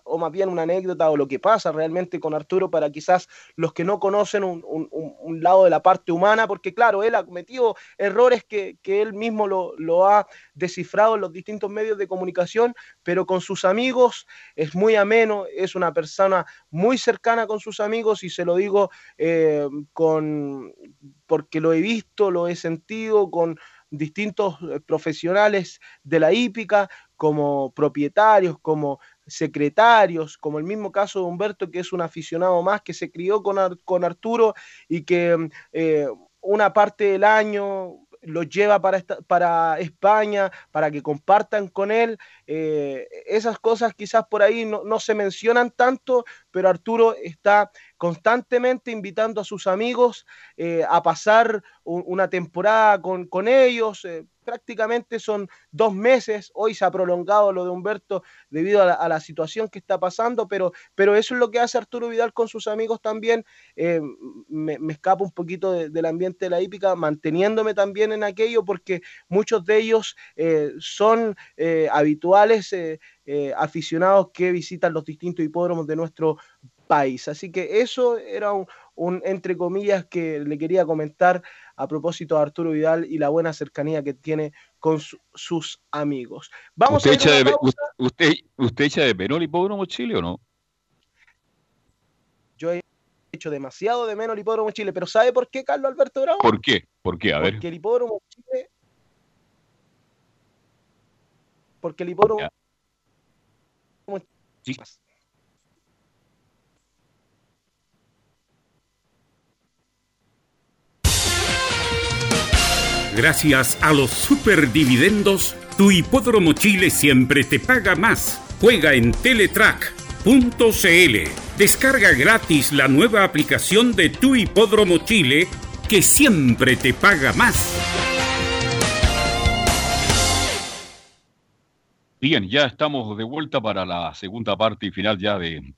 o más bien una anécdota o lo que pasa realmente con Arturo para quizás los que no conocen un, lado de la parte humana, porque claro, él ha cometido errores que, él mismo lo, ha descifrado en los distintos medios de comunicación, pero con sus amigos es muy ameno, es una persona muy cercana con sus amigos y se lo digo eh, con porque lo he visto, lo he sentido con distintos eh, profesionales de la hípica, como propietarios, como secretarios, como el mismo caso de Humberto, que es un aficionado más, que se crió con, con Arturo y que eh, una parte del año lo lleva para, para España, para que compartan con él. Eh, esas cosas quizás por ahí no, no, se mencionan tanto, pero Arturo está constantemente invitando a sus amigos eh, a pasar una temporada con, con ellos. Prácticamente son dos meses. Hoy se ha prolongado lo de Humberto debido a la, situación que está pasando, pero, pero eso es lo que hace Arturo Vidal con sus amigos también. Eh, me, me, escapo un poquito del ambiente de la hípica, manteniéndome también en aquello, porque muchos de ellos eh, son eh, habituales aficionados que visitan los distintos hipódromos de nuestro país. Así que eso era un, un, entre comillas que le quería comentar a propósito de Arturo Vidal y la buena cercanía que tiene con su, sus amigos. Vamos ¿Usted, echa de, usted, ¿Usted echa de menos el hipódromo Chile o no? Yo he hecho demasiado de menos el hipódromo Chile, pero ¿sabe por qué, Carlos Alberto Bravo? ¿Por qué? ¿Por qué? A ver. Porque el hipódromo Chile... Porque el hipódromo... Ya. Sí. Gracias a los superdividendos, tu hipódromo Chile siempre te paga más. Juega en Teletrack.cl. Descarga gratis la nueva aplicación de tu hipódromo Chile que siempre te paga más. Bien, ya estamos de vuelta para la segunda parte y final ya de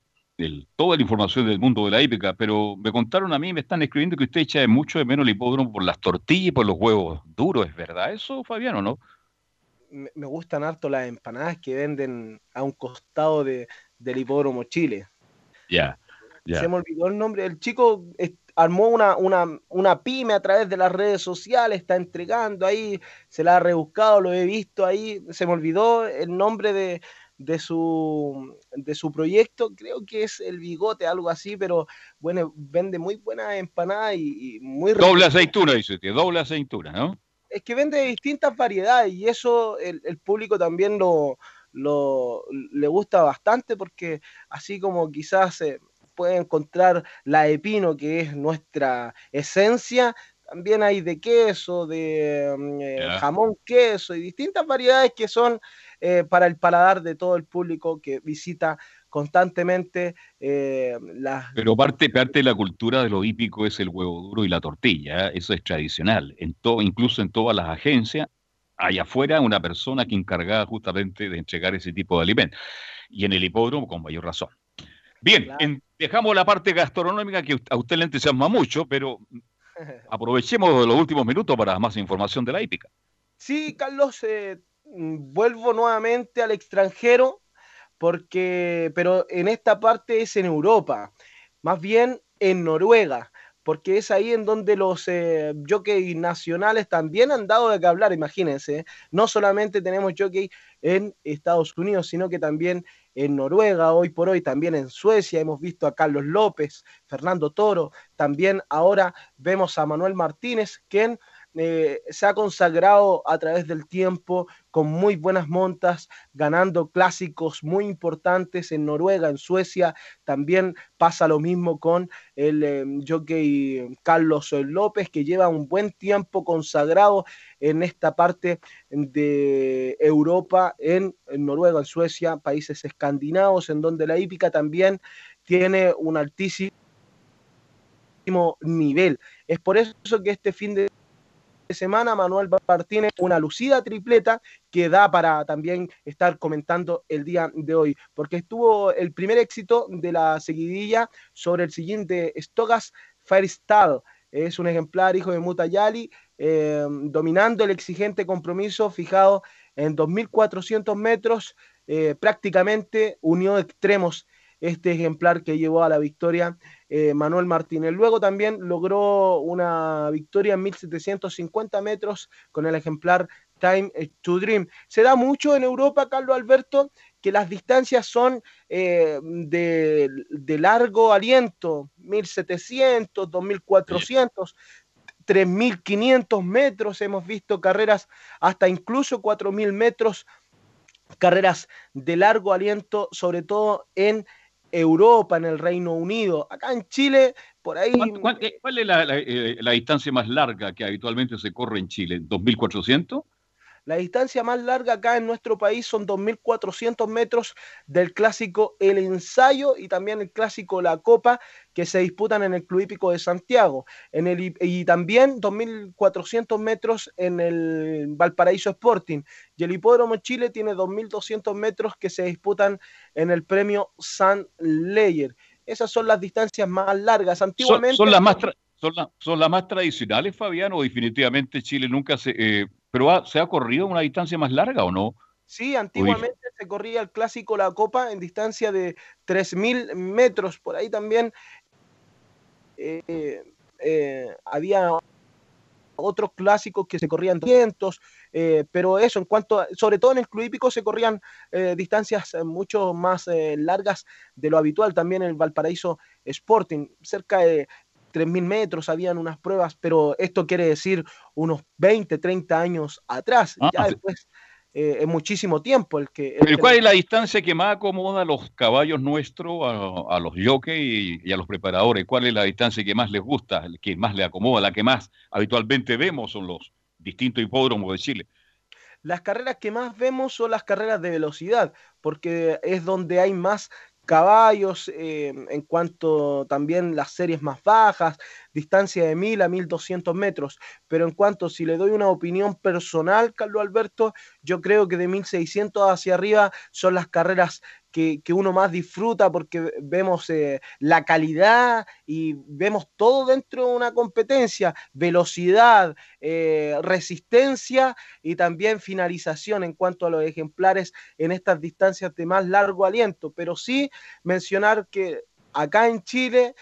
toda la información del mundo de la hípica, pero me contaron a mí, me están escribiendo que usted echa mucho de menos el hipódromo por las tortillas y por los huevos duros, ¿es verdad eso, Fabiano, no? Me, gustan harto las empanadas que venden a un costado de, del hipódromo Chile. Ya, ya. Se me olvidó el nombre, el chico armó una, una, una pyme a través de las redes sociales, está entregando ahí, se la ha rebuscado, lo he visto ahí, se me olvidó el nombre de, de su, de su proyecto, creo que es el bigote, algo así, pero bueno, vende muy buena empanada y, muy... Doble aceituna, dice usted, doble aceituna, ¿no? Es que vende distintas variedades y eso el, el público también lo, lo, le gusta bastante porque así como quizás se puede encontrar la epino, que es nuestra esencia, también hay de queso, de mm, eh, jamón queso y distintas variedades que son eh, para el paladar de todo el público que visita constantemente eh, las... Pero parte, parte de la cultura de lo hípico es el huevo duro y la tortilla, ¿eh? eso es tradicional, en todo, incluso en todas las agencias, hay afuera una persona que encargada justamente de entregar ese tipo de alimentos, y en el hipódromo con mayor razón. Bien, dejamos la parte gastronómica que a usted le entusiasma mucho, pero aprovechemos los últimos minutos para más información de la hípica. Sí, Carlos, eh, vuelvo nuevamente al extranjero, porque, pero en esta parte es en Europa, más bien en Noruega, porque es ahí en donde los eh, jockeys nacionales también han dado de qué hablar, imagínense. ¿eh? No solamente tenemos jockey en Estados Unidos, sino que también en Noruega, hoy por hoy también en Suecia, hemos visto a Carlos López, Fernando Toro, también ahora vemos a Manuel Martínez, quien eh, se ha consagrado a través del tiempo con muy buenas montas, ganando clásicos muy importantes en Noruega, en Suecia. También pasa lo mismo con el eh, jockey Carlos López, que lleva un buen tiempo consagrado en esta parte de Europa, en, en Noruega, en Suecia, países escandinavos, en donde la hípica también tiene un altísimo nivel. Es por eso que este fin de semana Manuel Martínez una lucida tripleta que da para también estar comentando el día de hoy, porque estuvo el primer éxito de la seguidilla sobre el siguiente Stogas Firestyle. Es un ejemplar hijo de Mutayali, eh, dominando el exigente compromiso fijado en 2.400 metros, eh, prácticamente unió extremos este ejemplar que llevó a la victoria eh, Manuel Martínez. Luego también logró una victoria en 1750 metros con el ejemplar Time to Dream. Se da mucho en Europa, Carlos Alberto, que las distancias son eh, de, de, largo aliento, 1700, 2400. 3.500 metros, hemos visto carreras hasta incluso 4.000 metros, carreras de largo aliento, sobre todo en Europa, en el Reino Unido. Acá en Chile, por ahí. ¿Cuál, cuál es la, la, eh, la, distancia más larga que habitualmente se corre en Chile? ¿2400? La distancia más larga acá en nuestro país son 2.400 metros del clásico El Ensayo y también el clásico La Copa que se disputan en el Club Hípico de Santiago. En el, y también 2.400 metros en el Valparaíso Sporting. Y el Hipódromo Chile tiene 2.200 metros que se disputan en el premio San Leyer. Esas son las distancias más largas. Antiguamente. Son, son las más son, la, son las más tradicionales, Fabián, o definitivamente Chile nunca se, eh, pero ha, ¿se ha corrido una distancia más larga o no? Sí, antiguamente Uy. se corría el clásico La Copa en distancia de 3.000 metros. Por ahí también eh, eh, había otros clásicos que se corrían 200, eh, pero eso en cuanto, a, sobre todo en el club hípico se corrían eh, distancias mucho más eh, largas de lo habitual, también en el Valparaíso Sporting, cerca de 3.000 metros, habían unas pruebas, pero esto quiere decir unos 20, 30 años atrás. Ah, ya después eh, es muchísimo tiempo el que... El ¿Pero ¿Cuál es la distancia que más acomoda a los caballos nuestros, a, a los jockeys y, y, a los preparadores? ¿Cuál es la distancia que más les gusta, que más le acomoda, la que más habitualmente vemos son los distintos hipódromos de Chile? Las carreras que más vemos son las carreras de velocidad, porque es donde hay más caballos, eh, en cuanto también las series más bajas, distancia de 1000 a 1200 metros. Pero en cuanto si le doy una opinión personal, Carlos Alberto, yo creo que de 1600 hacia arriba son las carreras que, que uno más disfruta porque vemos eh, la calidad y vemos todo dentro de una competencia, velocidad, eh, resistencia y también finalización en cuanto a los ejemplares en estas distancias de más largo aliento. Pero sí mencionar que acá en Chile,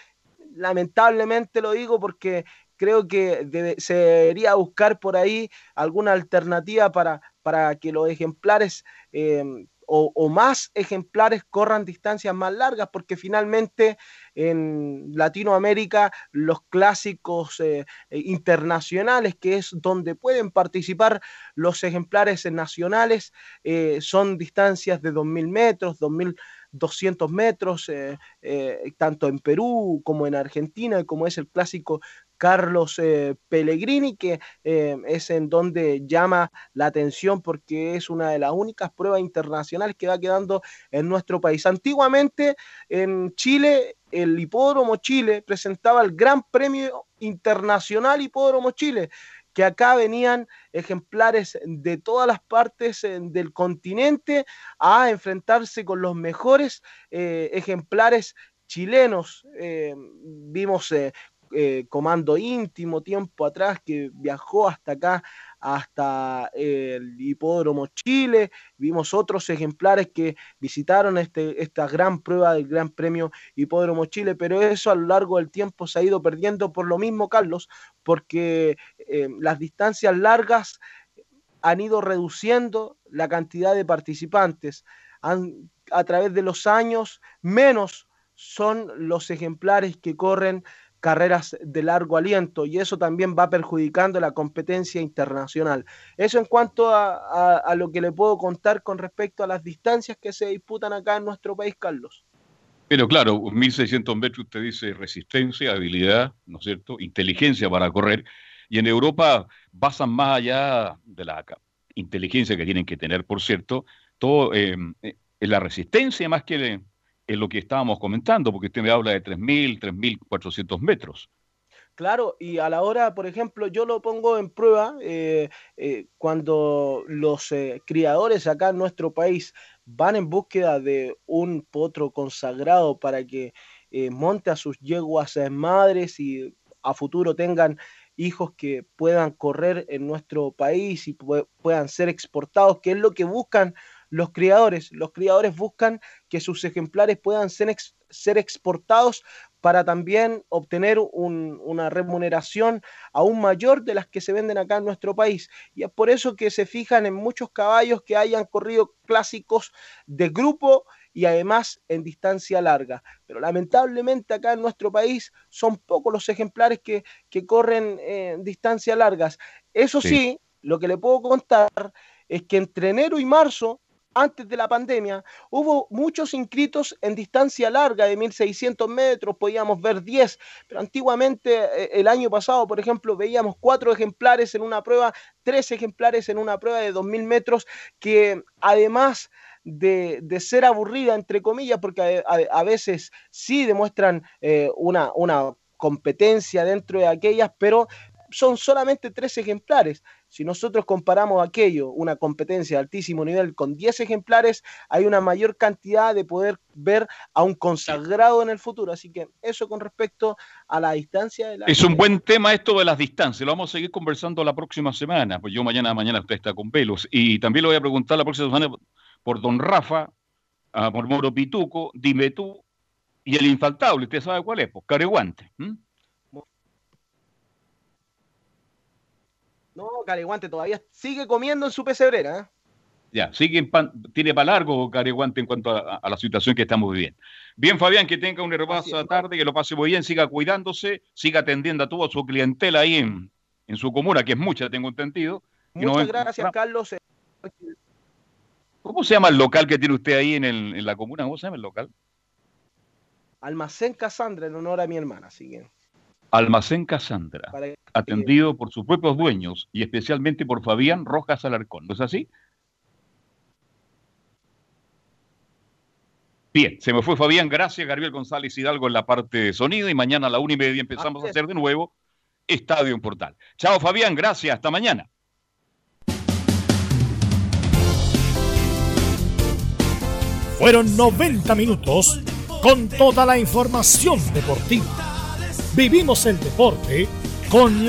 lamentablemente lo digo porque creo que se debería buscar por ahí alguna alternativa para, para que los ejemplares eh, o, más ejemplares corran distancias más largas, porque finalmente en Latinoamérica los clásicos eh, internacionales, que es donde pueden participar los ejemplares nacionales, eh, son distancias de 2.000 metros, 2.000 200 metros, eh, eh, tanto en Perú como en Argentina, como es el clásico Carlos eh, Pellegrini, que es en donde llama la atención porque es una de las únicas pruebas internacionales que va quedando en nuestro país. Antiguamente en Chile, el Hipódromo Chile presentaba el Gran Premio Internacional Hipódromo Chile que acá venían ejemplares de todas las partes eh, del continente a enfrentarse con los mejores eh, ejemplares chilenos. Eh, vimos comando íntimo tiempo atrás que viajó hasta acá, hasta el hipódromo Chile. Vimos otros ejemplares que visitaron este, esta gran prueba del Gran Premio Hipódromo Chile, pero eso a lo largo del tiempo se ha ido perdiendo por lo mismo, Carlos, porque eh, las distancias largas han ido reduciendo la cantidad de participantes. Han, a través de los años, menos son los ejemplares que corren carreras de largo aliento y eso también va perjudicando la competencia internacional. Eso en cuanto a, a, lo que le puedo contar con respecto a las distancias que se disputan acá en nuestro país, Carlos. Pero claro, 1600 metros usted dice resistencia, habilidad, ¿no es cierto? Inteligencia para correr. Y en Europa basan más allá de la inteligencia que tienen que tener, por cierto, todo eh, en la resistencia más que es lo que estábamos comentando, porque usted me habla de 3.000, 3.400 metros. Claro, y a la hora, por ejemplo, yo lo pongo en prueba eh, eh, cuando los eh, criadores acá en nuestro país van en búsqueda de un potro consagrado para que monte a sus yeguas madres y a futuro tengan hijos que puedan correr en nuestro país y puedan ser exportados, que es lo que buscan los criadores. Los criadores buscan que sus ejemplares puedan ser, ex, ser exportados para también obtener un, una remuneración aún mayor de las que se venden acá en nuestro país. Y es por eso que se fijan en muchos caballos que hayan corrido clásicos de grupo y además en distancia larga. Pero lamentablemente acá en nuestro país son pocos los ejemplares que, que corren eh, en distancias largas. Eso sí. sí, lo que le puedo contar es que entre enero y marzo antes de la pandemia, hubo muchos inscritos en distancia larga de 1600 metros, podíamos ver 10, pero antiguamente eh, el año pasado, por ejemplo, veíamos cuatro ejemplares en una prueba, tres ejemplares en una prueba de 2000 metros, que además de, ser aburrida, entre comillas, porque a, veces sí demuestran eh, una, una competencia dentro de aquellas, pero son solamente tres ejemplares. Si nosotros comparamos aquello, una competencia de altísimo nivel, con 10 ejemplares, hay una mayor cantidad de poder ver a un consagrado en el futuro. Así que eso con respecto a la distancia. De la es un buen tema esto de las distancias. Lo vamos a seguir conversando la próxima semana. Pues yo mañana, mañana usted está con pelos. Y también lo voy a preguntar la próxima semana por don Rafa, por Moro Pituco, dime tú, y el infaltable, ¿usted sabe cuál es? Pues Careguante. No, Careguante todavía sigue comiendo en su pesebrera. ¿eh? Ya, sigue tiene para largo Careguante en cuanto a, la situación que estamos viviendo. Bien, Fabián, que tenga una hermosa tarde, que lo pase muy bien, siga cuidándose, siga atendiendo a toda su clientela ahí en, su comuna, que es mucha, tengo entendido. Muchas gracias, Carlos. ¿Cómo se llama el local que tiene usted ahí en, en la comuna? ¿Cómo se llama el local? Almacén Casandra, en honor a mi hermana, así Almacén Casandra, atendido por sus propios dueños y especialmente por Fabián Rojas Alarcón, ¿no es así? Bien, se me fue Fabián, gracias Gabriel González Hidalgo en la parte de sonido y mañana a la una y media empezamos a hacer de nuevo Estadio en Portal. Chao Fabián, gracias, hasta mañana. Fueron 90 minutos con toda la información deportiva. Vivimos el deporte con